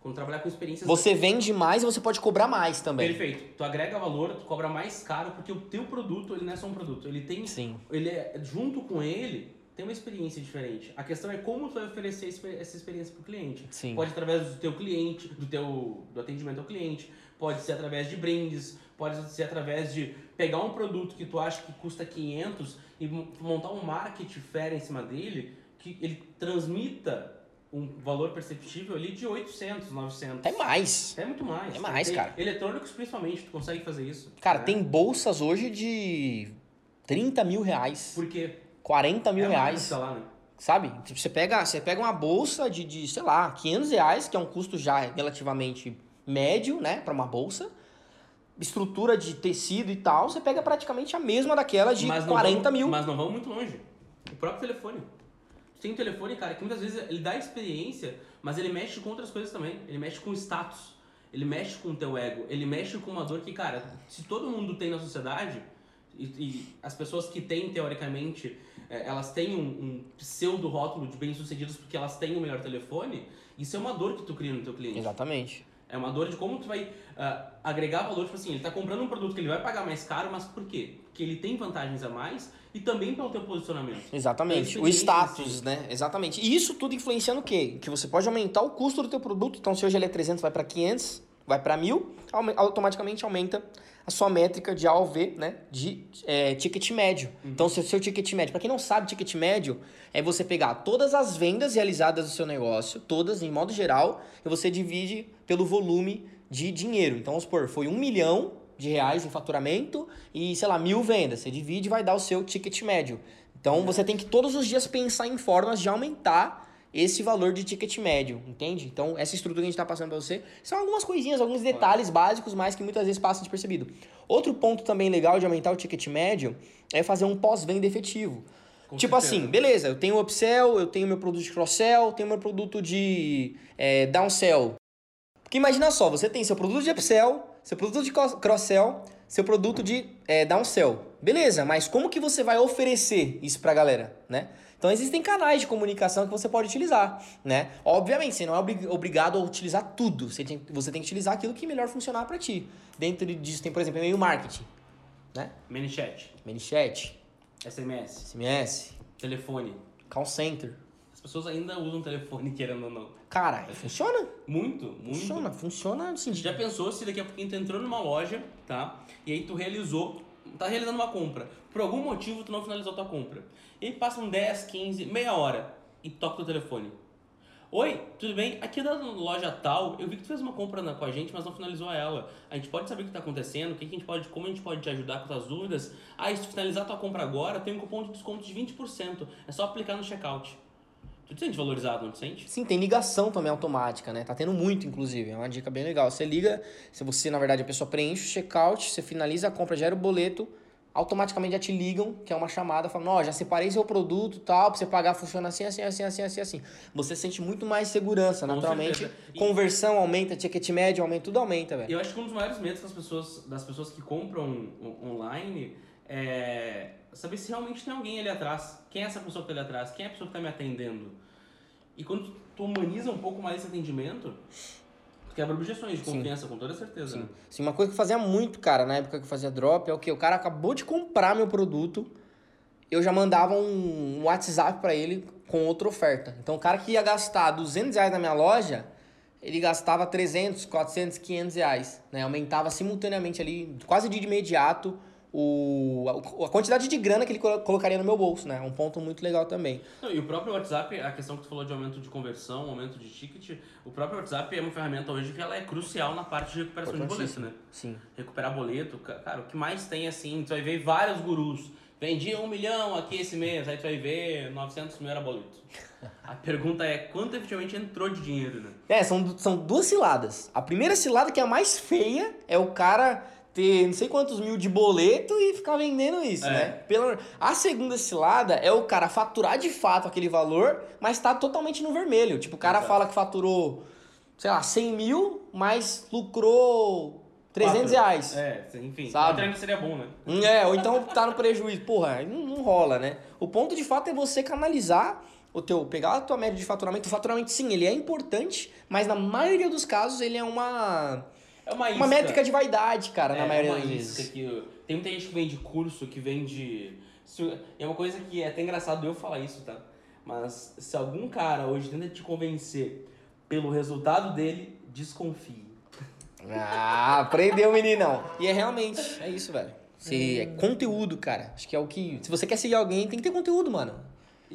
Quando trabalhar com experiências Você vende mais e você pode cobrar mais também. Perfeito. Tu agrega valor, tu cobra mais caro, porque o teu produto, ele não é só um produto. Ele tem. Sim. Ele é, junto com ele, tem uma experiência diferente. A questão é como tu vai oferecer essa experiência pro cliente. Sim. Pode ser através do teu cliente, do teu do atendimento ao cliente, pode ser através de brindes, pode ser através de pegar um produto que tu acha que custa 500 e mo- montar um marketing fair em cima dele, que ele transmita um valor perceptível ali de 800, 900. Até mais. É muito mais. É mais, Tem- cara. Eletrônicos, principalmente, tu consegue fazer isso. Cara, né? tem bolsas hoje de 30 mil reais, Porque 40 mil é reais, lá, né? sabe? Tipo, Você pega, você pega uma bolsa de, de, sei lá, 500 reais, que é um custo já relativamente médio, né, pra uma bolsa. Estrutura de tecido e tal, você pega praticamente a mesma daquela de Mas não 40 vamos- mil. Mas não vamos muito longe. O próprio telefone. Tem um telefone, cara, que muitas vezes ele dá experiência, mas ele mexe com outras coisas também. Ele mexe com status. Ele mexe com o teu ego. Ele mexe com uma dor que, cara, se todo mundo tem na sociedade, e, e as pessoas que têm, teoricamente, é, elas têm um, um pseudo rótulo de bem-sucedidas porque elas têm o melhor telefone, isso é uma dor que tu cria no teu cliente. Exatamente. É uma dor de como tu vai uh, agregar valor, tipo assim, ele está comprando um produto que ele vai pagar mais caro, mas por quê? Porque ele tem vantagens a mais e também pelo teu posicionamento. Exatamente. O status, né? Exatamente. E isso tudo influencia no quê? Que você pode aumentar o custo do teu produto. Então, se hoje ele é 300, vai para 500, vai para 1000, automaticamente aumenta a sua métrica de AOV, né? De é, ticket médio. Uhum. Então, se o seu ticket médio, para quem não sabe, ticket médio é você pegar todas as vendas realizadas do seu negócio, todas em modo geral, e você divide pelo volume de dinheiro. Então, vamos supor, foi um milhão de reais em faturamento e, sei lá, mil vendas. Você divide e vai dar o seu ticket médio. Então, você tem que todos os dias pensar em formas de aumentar esse valor de ticket médio, entende? Então, essa estrutura que a gente está passando para você são algumas coisinhas, alguns detalhes básicos, mas que muitas vezes passam despercebido. Outro ponto também legal de aumentar o ticket médio é fazer um pós-venda efetivo. Com tipo certeza. assim, beleza, eu tenho o upsell, eu tenho meu produto de cross-sell, tenho meu produto de é, downsell. Porque imagina só, você tem seu produto de upsell, seu produto de cross-sell, seu produto de é, downsell. Beleza, mas como que você vai oferecer isso pra galera, né? Então existem canais de comunicação que você pode utilizar, né? Obviamente, você não é obrigado a utilizar tudo. Você tem, você tem que utilizar aquilo que melhor funcionar para ti. Dentro disso tem, por exemplo, e-mail marketing, né? ManyChat. ManyChat. SMS. SMS. Telefone. Call center. As pessoas ainda usam telefone, [laughs] querendo ou não. Cara, funciona? Muito, muito. Funciona, funciona assim. Já pensou se daqui a pouquinho tu entrou numa loja, tá? E aí tu realizou, tá realizando uma compra. Por algum motivo tu não finalizou tua compra. E passam 10, 15, meia hora e toca o telefone. Oi, tudo bem? Aqui da loja tal, eu vi que tu fez uma compra na, com a gente, mas não finalizou ela. A gente pode saber o que está acontecendo, o que, que a gente pode, como a gente pode te ajudar com tuas dúvidas. Ah, e se tu finalizar tua compra agora, tem um cupom de desconto de 20%. É só aplicar no checkout. Tu te sente valorizado, não te sente? Sim, tem ligação também automática, né? Tá tendo muito, inclusive. É uma dica bem legal. Você liga, se você, na verdade, a pessoa preenche o checkout, você finaliza a compra, gera o boleto, automaticamente já te ligam, que é uma chamada, falando, ó, oh, já separei seu produto tal, pra você pagar, funciona assim, assim, assim, assim, assim, assim. Você sente muito mais segurança, Com naturalmente. Conversão aumenta, ticket médio aumenta, tudo aumenta, velho. Eu acho que um dos maiores medos das pessoas, das pessoas que compram online é saber se realmente tem alguém ali atrás. Quem é essa pessoa que tá ali atrás? Quem é a pessoa que tá me atendendo? E quando tu humaniza um pouco mais esse atendimento, quebra objeções de confiança, Sim. com toda certeza. Sim. Né? Sim, uma coisa que fazia muito, cara, na época que eu fazia drop, é o que? O cara acabou de comprar meu produto, eu já mandava um WhatsApp para ele com outra oferta. Então, o cara que ia gastar 200 reais na minha loja, ele gastava 300, 400, 500 reais. Né? Aumentava simultaneamente ali, quase de imediato, o, a, quantidade de grana que ele colocaria no meu bolso, né? Um ponto muito legal também. Não, e o próprio WhatsApp, a questão que tu falou de aumento de conversão, aumento de ticket, o próprio WhatsApp é uma ferramenta hoje que ela é crucial na parte de recuperação de boleto, né? Sim. Recuperar boleto, cara, o que mais tem assim, tu vai ver vários gurus. Vendi um milhão aqui esse mês, aí tu vai ver 900 mil era boleto. [laughs] A pergunta é quanto efetivamente entrou de dinheiro, né? É, são, são duas ciladas. A primeira cilada, que é a mais feia, é o cara ter não sei quantos mil de boleto e ficar vendendo isso, é. né? Pela... A segunda cilada é o cara faturar de fato aquele valor, mas tá totalmente no vermelho. Tipo, o cara Exato. fala que faturou, sei lá, 100 mil, mas lucrou 300 Quatro. reais. É, enfim. Sabe? O seria bom, né? É, ou então tá no prejuízo. Porra, não, não rola, né? O ponto de fato é você canalizar o teu, pegar a tua média de faturamento. O faturamento, sim, ele é importante, mas na maioria dos casos ele é uma é uma isca. Uma métrica de vaidade, cara, é, na maioria das vezes. Que, tem muita gente que vende curso, que vende. É uma coisa que é até engraçado eu falar isso, tá? Mas se algum cara hoje tenta te convencer pelo resultado dele, desconfie. Ah, aprendeu, meninão. E é realmente, é isso, velho. Se é conteúdo, cara. Acho que é o que. Se você quer seguir alguém, tem que ter conteúdo, mano.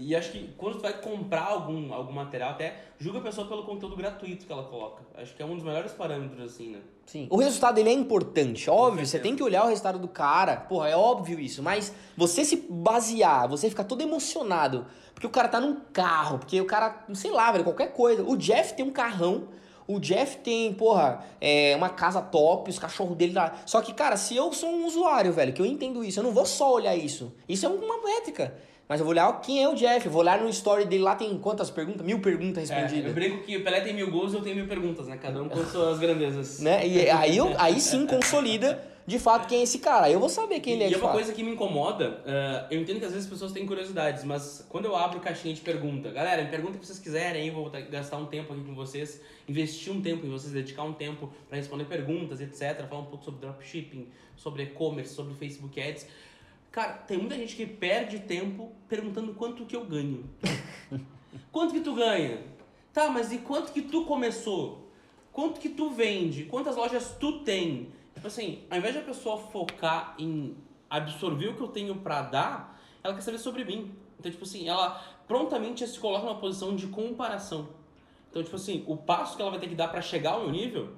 E acho que quando tu vai comprar algum, algum material, até julga a pessoa pelo conteúdo gratuito que ela coloca. Acho que é um dos melhores parâmetros, assim, né? Sim. O resultado ele é importante, óbvio. Você tem que olhar o resultado do cara. Porra, é óbvio isso. Mas você se basear, você ficar todo emocionado, porque o cara tá num carro, porque o cara, sei lá, velho, qualquer coisa. O Jeff tem um carrão. O Jeff tem, porra, é, uma casa top, os cachorros dele tá. Só que, cara, se eu sou um usuário, velho, que eu entendo isso, eu não vou só olhar isso. Isso é uma métrica. Mas eu vou olhar quem é o Jeff, vou olhar no story dele lá, tem quantas perguntas? Mil perguntas respondidas. É, eu brinco que o Pelé tem mil gols eu tenho mil perguntas, né? Cada um com [laughs] suas grandezas. Né? E aí, eu, aí sim [laughs] consolida de fato quem é esse cara. Eu vou saber quem e, ele é e é uma fato. coisa que me incomoda, eh, eu entendo que às vezes as pessoas têm curiosidades, mas quando eu abro caixinha de pergunta, galera, me pergunta o que vocês quiserem, eu vou gastar um tempo aqui com vocês, investir um tempo em vocês, dedicar um tempo para responder perguntas, etc, falar um pouco sobre dropshipping, sobre e-commerce, sobre Facebook Ads. Cara, tem muita gente que perde tempo perguntando quanto que eu ganho. [laughs] quanto que tu ganha? Tá, mas e quanto que tu começou? Quanto que tu vende? Quantas lojas tu tem? Tipo assim, ao invés de a pessoa focar em absorver o que eu tenho pra dar, ela quer saber sobre mim. Então, tipo assim, ela prontamente se coloca numa posição de comparação. Então, tipo assim, o passo que ela vai ter que dar pra chegar ao meu nível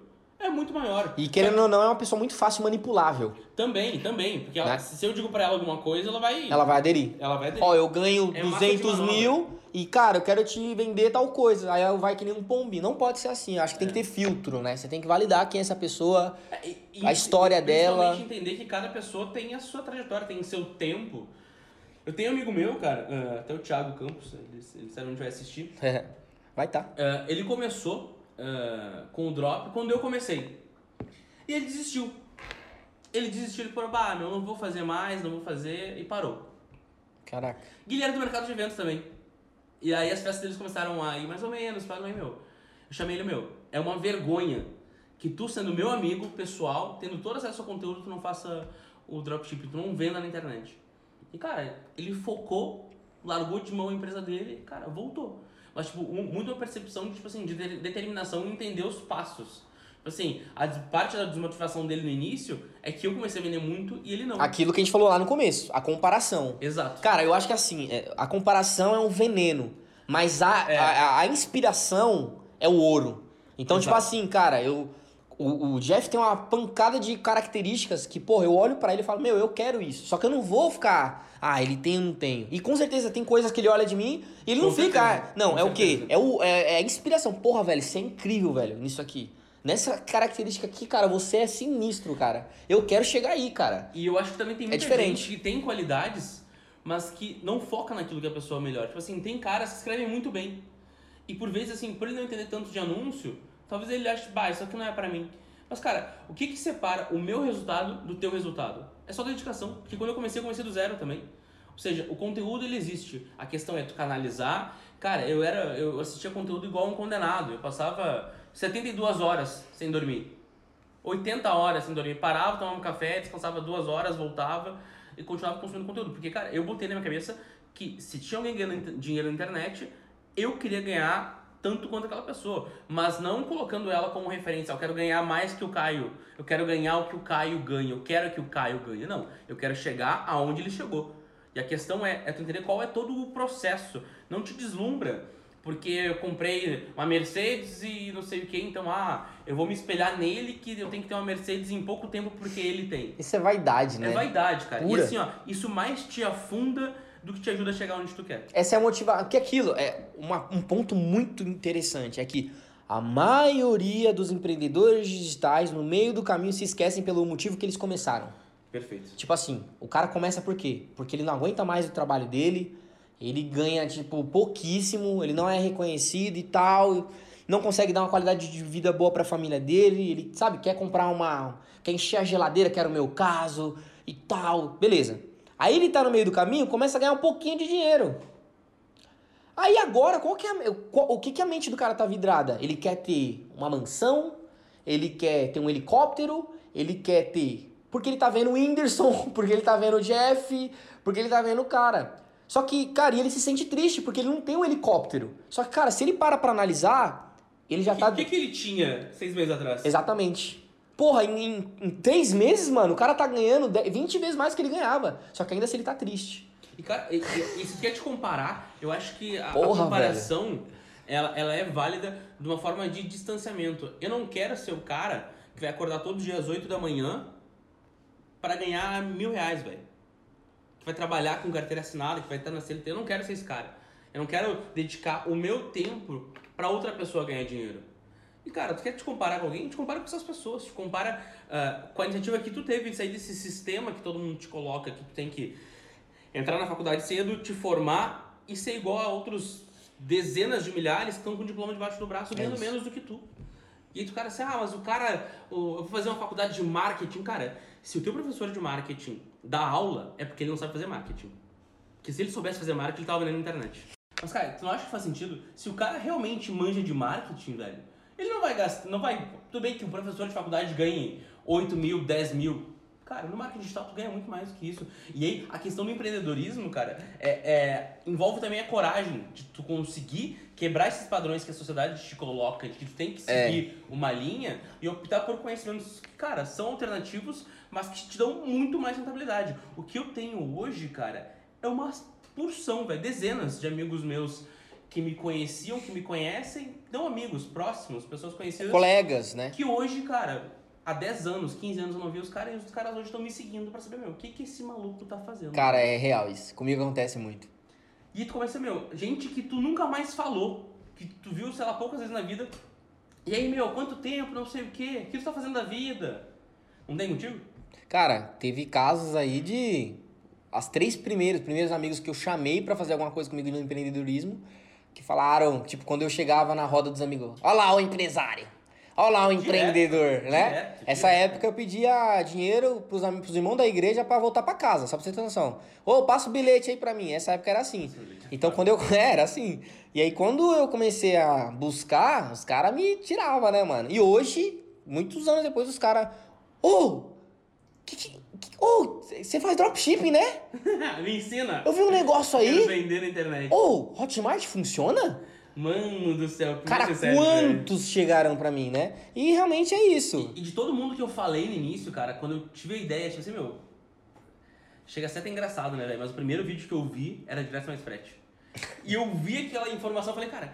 é muito maior. E querendo ou não, é uma pessoa muito fácil manipulável. Também, também. Porque ela- Né? se eu digo pra ela alguma coisa, ela vai. Ela vai aderir. ela vai aderir. Ó, eu ganho É massa de 200 manobra. mil e, cara, eu quero te vender tal coisa. Aí vai que nem um pombi. Não pode ser assim. Eu acho que tem que ter filtro, né? Você tem que validar quem é essa pessoa. É, e- a história e dela. entender que cada pessoa tem a sua trajetória, tem o seu tempo. Eu tenho um amigo meu, cara, ah, até o Thiago Campos, ele, ele sabe onde vai assistir. [laughs] Vai tá. Ah, ele começou ah, com o drop quando eu comecei. E ele desistiu. Ele desistiu, ele falou, bah, meu, não vou fazer mais, não vou fazer, e parou. Caraca. Guilherme do mercado de eventos também. E aí as festas deles começaram a ir mais ou menos, aí, meu. Eu chamei ele, meu, é uma vergonha que tu, sendo meu amigo pessoal, tendo todo acesso ao conteúdo, tu não faça o dropship, tu não venda na internet. E, cara, ele focou, largou de mão a empresa dele e, cara, voltou. Mas, tipo, um- muito uma percepção de, tipo assim, de de- determinação em entender os passos. Tipo assim, a parte da desmotivação dele no início é que eu comecei a vender muito e ele não. Aquilo que a gente falou lá no começo, a comparação. Exato. Cara, eu acho que assim, é, a comparação é um veneno, mas a, É. a, a inspiração é o ouro. Então, tipo Exato. assim, cara, eu. O, o Jeff tem uma pancada de características que, porra, eu olho pra ele e falo, meu, eu quero isso. Só que eu não vou ficar, ah, ele tem ou não tenho. E com certeza tem coisas que ele olha de mim e ele Com não fica, certeza. ah, não, Com é o quê? certeza. É, o, é, é a inspiração. Porra, velho, isso é incrível, velho, nisso aqui. Nessa característica aqui, cara, você é sinistro, cara. Eu quero chegar aí, cara. E eu acho que também tem muita diferente. gente que tem qualidades, mas que não foca naquilo que a pessoa é melhor. Tipo assim, tem caras que escrevem muito bem. E por vezes, assim, por ele não entender tanto de anúncio, talvez ele ache, bah, isso aqui não é pra mim. Mas, cara, o que que separa o meu resultado do teu resultado? É só dedicação. Porque quando eu comecei, eu comecei do zero também. Ou seja, o conteúdo ele existe. A questão é tu canalizar. Cara, eu era, eu assistia conteúdo igual um condenado. Eu passava 72 horas sem dormir. 80 horas sem dormir. Parava, tomava um café, descansava duas horas, voltava e continuava consumindo conteúdo. Porque, cara, eu botei na minha cabeça que se tinha alguém ganhando dinheiro na internet, eu queria ganhar tanto quanto aquela pessoa. Mas não colocando ela como referência. Eu quero ganhar mais que o Caio. Eu quero ganhar o que o Caio ganha. Eu quero que o Caio ganhe. Não. Eu quero chegar aonde ele chegou. E a questão é, é tu entender qual é todo o processo. Não te deslumbra. Porque eu comprei uma Mercedes e não sei o que, então, ah, eu vou me espelhar nele que eu tenho que ter uma Mercedes em pouco tempo porque ele tem. Isso é vaidade, né? É vaidade, cara. Pura. E assim, ó, isso mais te afunda do que te ajuda a chegar onde tu quer. Essa é a motivação. Porque aquilo é uma- um ponto muito interessante. É que a maioria dos empreendedores digitais, no meio do caminho, se esquecem pelo motivo que eles começaram. Perfeito. Tipo assim, o cara começa por quê? Porque ele não aguenta mais o trabalho dele, ele ganha, tipo, pouquíssimo, ele não é reconhecido e tal, não consegue dar uma qualidade de vida boa pra família dele, ele, sabe, quer comprar uma. quer encher a geladeira, que era o meu caso e tal, beleza. Aí ele tá no meio do caminho, começa a ganhar um pouquinho de dinheiro. Aí agora, qual que é a- qual- o que, que a mente do cara tá vidrada? Ele quer ter uma mansão, ele quer ter um helicóptero, ele quer ter. Porque ele tá vendo o Whindersson, [laughs] porque ele tá vendo o Jeff, porque ele tá vendo o cara. Só que, cara, e ele se sente triste porque ele não tem um helicóptero. Só que, cara, se ele para pra analisar, ele já O tá. que, que, que ele tinha seis meses atrás? Exatamente. Porra, em, em, três meses, mano, o cara tá ganhando 10 20 vezes mais que ele ganhava. Só que ainda assim ele tá triste. E, cara, e, e, e se tu quer te comparar, eu acho que a, a Porra, comparação ela, ela é válida de uma forma de distanciamento. Eu não quero ser o cara que vai acordar todo dia às 8 da manhã para ganhar mil reais, velho. Que vai trabalhar com carteira assinada, que vai estar na CLT. Eu não quero ser esse cara. Eu não quero dedicar o meu tempo para outra pessoa ganhar dinheiro. E cara, tu quer te comparar com alguém? Te compara com essas pessoas. Te compara ah, com a iniciativa que tu teve de sair desse sistema que todo mundo te coloca, que tu tem que entrar na faculdade cedo, te formar e ser igual a outros dezenas de milhares que estão com diploma debaixo do braço, ganhando isso. menos do que tu. E aí tu cara assim, ah, mas o cara, o- eu vou fazer uma faculdade de marketing. Cara, se o teu professor de marketing dá aula, é porque ele não sabe fazer marketing. Porque se ele soubesse fazer marketing, ele tava vendendo na internet. Mas, cara, tu não acha que faz sentido? Se o cara realmente manja de marketing, velho, ele não vai gastar, não vai... Tudo bem que um professor de faculdade ganhe 8 mil, 10 mil. Cara, no marketing digital tu ganha muito mais do que isso. E aí, a questão do empreendedorismo, cara, é, é- envolve também a coragem de tu conseguir quebrar esses padrões que a sociedade te coloca, de que tu tem que É. seguir uma linha e optar por conhecimentos que, cara, são alternativos, mas que te dão muito mais rentabilidade. O que eu tenho hoje, cara, é uma porção, velho, dezenas de amigos meus que me conheciam, que me conhecem, não amigos, próximos, pessoas conhecidas, Colegas, né? que hoje, cara, há 10 anos, 15 anos eu não vi os caras, e os caras hoje estão me seguindo pra saber, meu, o que que esse maluco tá fazendo? Cara, é real isso. Comigo acontece muito. E tu começa, meu, gente que tu nunca mais falou, que tu viu, sei lá, poucas vezes na vida. E aí, meu, quanto tempo, não sei o quê, o que tu tá fazendo da vida? Não tem motivo? Cara, teve casos aí de. As três primeiras, primeiros amigos que eu chamei pra fazer alguma coisa comigo no empreendedorismo, que falaram, tipo, quando eu chegava na roda dos amigos, ó lá o empresário, ó lá o empreendedor, né? direto, Essa direto. época eu pedia dinheiro pros, am- pros irmãos da igreja pra voltar pra casa, só pra você ter noção. Ô, passa o bilhete aí pra mim. Essa época era assim. Então quando eu. [laughs] É, era assim. E aí quando eu comecei a buscar, os caras me tiravam, né, mano? E hoje, muitos anos depois, os caras. Ô! que, que, que- ô, você faz dropshipping, né? [laughs] me ensina. Eu vi um negócio aí. vender na internet. Ô, Hotmart funciona? Mano do céu, que Cara, quantos chegaram pra mim, né? E realmente é isso. E, e de todo mundo que eu falei no início, cara, quando eu tive a ideia, tipo assim, meu. Chega a ser até engraçado, né, velho? Mas o primeiro vídeo que eu vi era direto mais frete. E eu vi aquela informação e falei, cara,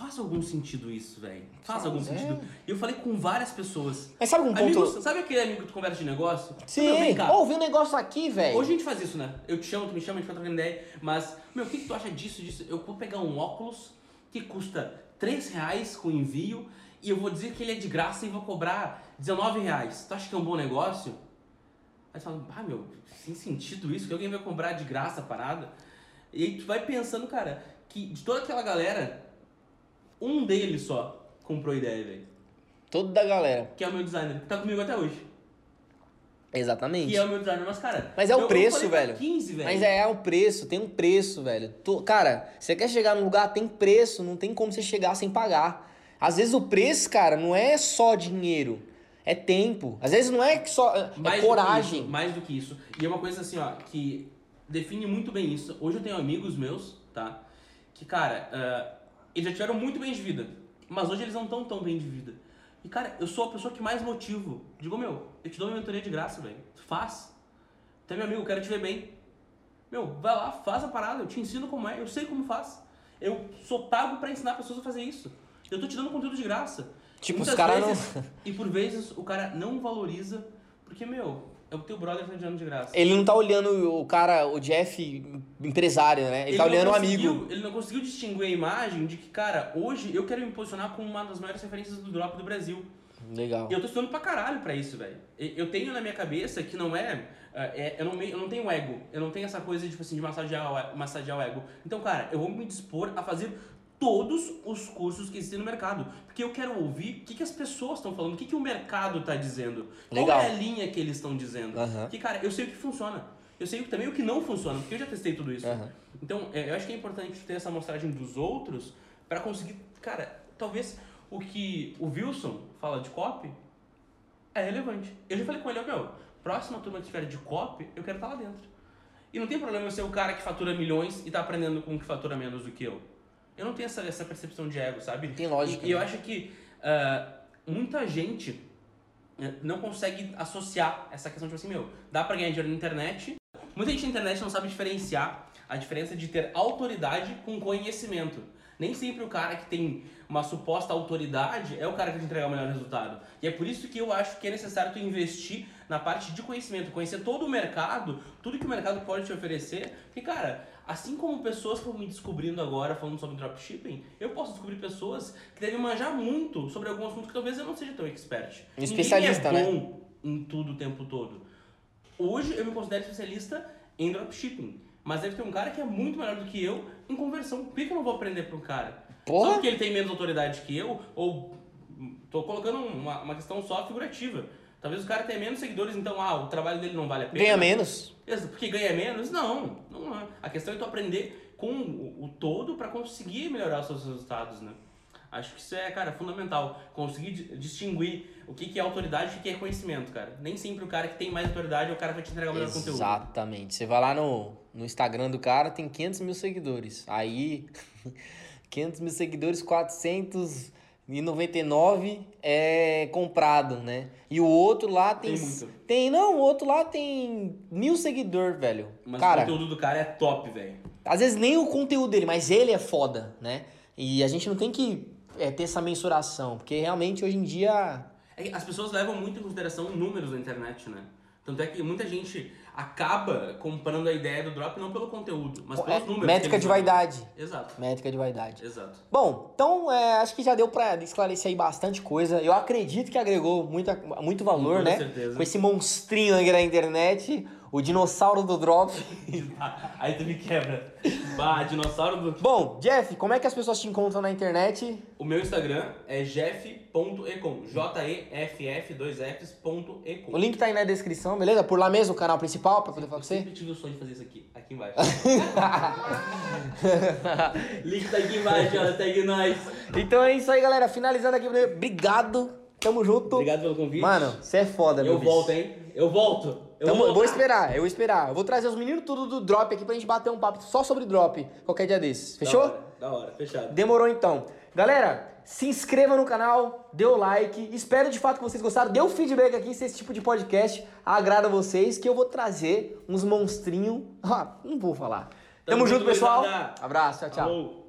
faz algum sentido isso, velho? Faz algum é. sentido. Eu falei com várias pessoas. Mas sabe um ponto. Amigos, sabe aquele amigo que tu conversa de negócio? Sim, Meu, vem cá. ô, vi um negócio aqui, velho. Hoje a gente faz isso, né? Eu te chamo, tu me chama, a gente vai trocando ideia. Mas, meu, o que, que tu acha disso, disso? Eu vou pegar um óculos que custa 3 reais com envio e eu vou dizer que ele é de graça e vou cobrar 19 reais. Tu acha que é um bom negócio? Aí tu fala, ah, meu, sem sentido isso, que alguém vai comprar de graça a parada. E aí tu vai pensando, cara, que de toda aquela galera, um deles só comprou ideia, velho. Todo da galera. Que é o meu designer, que tá comigo até hoje. Exatamente. Que é o meu designer, mas, cara. Mas é o eu- preço, velho. 15, velho. Mas é, é o preço, tem um preço, velho. Tu- cara, você quer chegar num lugar, tem preço, não tem como você chegar sem pagar. Às vezes o preço, cara, não é só dinheiro, é tempo. Às vezes não é só. É Mais do que coragem. isso, mais do que isso. E é uma coisa assim, ó, que define muito bem isso. Hoje eu tenho amigos meus, tá? Que, cara, ah, eles já tiveram muito bem de vida. Mas hoje eles não estão tão bem de vida. E, cara, eu sou a pessoa que mais motivo. Digo, meu, eu te dou uma mentoria de graça, velho. Faz. Tu é meu amigo, eu quero te ver bem. Meu, vai lá, faz a parada, eu te ensino como é, eu sei como faz. Eu sou pago pra ensinar pessoas a fazer isso. Eu tô te dando conteúdo de graça. Tipo, os Muitas caras não- [laughs] E por vezes o cara não valoriza, porque, meu, é o teu brother tá te dando de graça. Ele não tá olhando o cara, o Jeff empresário, né? Ele, tá não olhando o amigo. Ele não conseguiu distinguir a imagem de que, cara, hoje eu quero me posicionar como uma das maiores referências do drop do Brasil. Legal. E eu tô estudando pra caralho pra isso, velho. Eu tenho na minha cabeça que não é. é, eu, não eu não tenho ego. Eu não tenho essa coisa tipo assim, de massagear massagear o ego. Então, cara, eu vou me dispor a fazer todos os cursos que existem no mercado. Porque eu quero ouvir o que, que as pessoas estão falando, o que, que o mercado tá dizendo. Legal. Qual é a linha que eles estão dizendo. Aham. Que, cara, eu sei o que funciona. Eu sei também o que não funciona, porque eu já testei tudo isso. Aham. Então, é, eu acho que é importante ter essa amostragem dos outros pra conseguir, cara, talvez o que o Wilson fala de copy é relevante. Eu já falei com ele, ó, meu, próxima turma que tiver de copy, eu quero estar lá dentro. E não tem problema eu ser o cara que fatura milhões e tá aprendendo com o que fatura menos do que eu. Eu não tenho essa, essa percepção de ego, sabe? Tem lógica, E, eu né? acho que ah, muita gente eh, não consegue associar essa questão de tipo assim, meu, dá pra ganhar dinheiro na internet. Muita gente na internet não sabe diferenciar a diferença de ter autoridade com conhecimento. Nem sempre o cara que tem uma suposta autoridade é o cara que vai te entregar o melhor resultado. E é por isso que eu acho que é necessário tu investir na parte de conhecimento, conhecer todo o mercado, tudo que o mercado pode te oferecer. Porque, cara, assim como pessoas que estão me descobrindo agora falando sobre dropshipping, eu posso descobrir pessoas que devem manjar muito sobre algum assunto que talvez eu não seja tão expert. Um especialista, Ninguém é né? bom em tudo o tempo todo. Hoje eu me considero especialista em dropshipping. Mas deve ter um cara que é muito melhor do que eu em conversão. Por que que eu não vou aprender para um cara? Porra! Só porque ele tem menos autoridade que eu, ou tô colocando uma, uma questão só figurativa. Talvez o cara tenha menos seguidores, então, ah, o trabalho dele não vale a pena. Ganha menos. Porque ganha menos? Não, não é. A questão é tu aprender com o, todo para conseguir melhorar os seus resultados, né? Acho que isso é, cara, fundamental. Conseguir distinguir o que, que é autoridade e o que é conhecimento, cara. Nem sempre o cara que tem mais autoridade é o cara que vai te entregar o melhor Exatamente. conteúdo. Exatamente. Você vai lá no, no Instagram do cara, tem 500 mil seguidores. Aí, [laughs] 500 mil seguidores, 499 é comprado, né? E o outro lá tem. Tem muito. Tem, não, o outro lá tem mil seguidores, velho. Mas cara, o conteúdo do cara é top, velho. às vezes nem o conteúdo dele, mas ele é foda, né? E a gente não tem que é, ter essa mensuração, porque realmente hoje em dia. É as pessoas levam muito em consideração números na internet, né? Tanto é que muita gente acaba comprando a ideia do drop não pelo conteúdo, mas É, pelos números. que métrica de vaidade. Exato, Métrica de vaidade. exato. Bom, então é, acho que já deu pra esclarecer aí bastante coisa. Eu acredito que agregou muita, muito valor, Com né? certeza. Com esse monstrinho aqui na internet, o dinossauro do drop. [laughs] Aí tu me quebra. Bah, dinossauro do. Bom, Jeff, como é que as pessoas te encontram na internet? O meu Instagram é jeff.ecom. J-E-F-F, dois Fs, ponto O ecom. link tá aí na descrição, beleza? Por lá mesmo, o canal principal, pra poder falar com você. sempre tive o sonho de fazer isso aqui, aqui embaixo. [laughs] Link tá aqui embaixo, ó, segue nós. Então é isso aí, galera. Finalizando aqui, obrigado. Tamo junto. Obrigado pelo convite. Mano, você é foda, meu eu bicho. volto, hein? Eu volto. Eu Tamo- vou eu vou esperar, eu vou esperar. Eu vou trazer os meninos tudo do drop aqui pra gente bater um papo só sobre drop qualquer dia desses. Fechou? Da hora, da hora, fechado. Demorou então. Galera, se inscreva no canal, dê o like. Espero de fato que vocês gostaram. Dê um feedback aqui se esse tipo de podcast agrada vocês, que eu vou trazer uns monstrinhos. Ah, não vou falar. Tamo, Tamo junto, junto, pessoal. Abraço, tchau, tchau.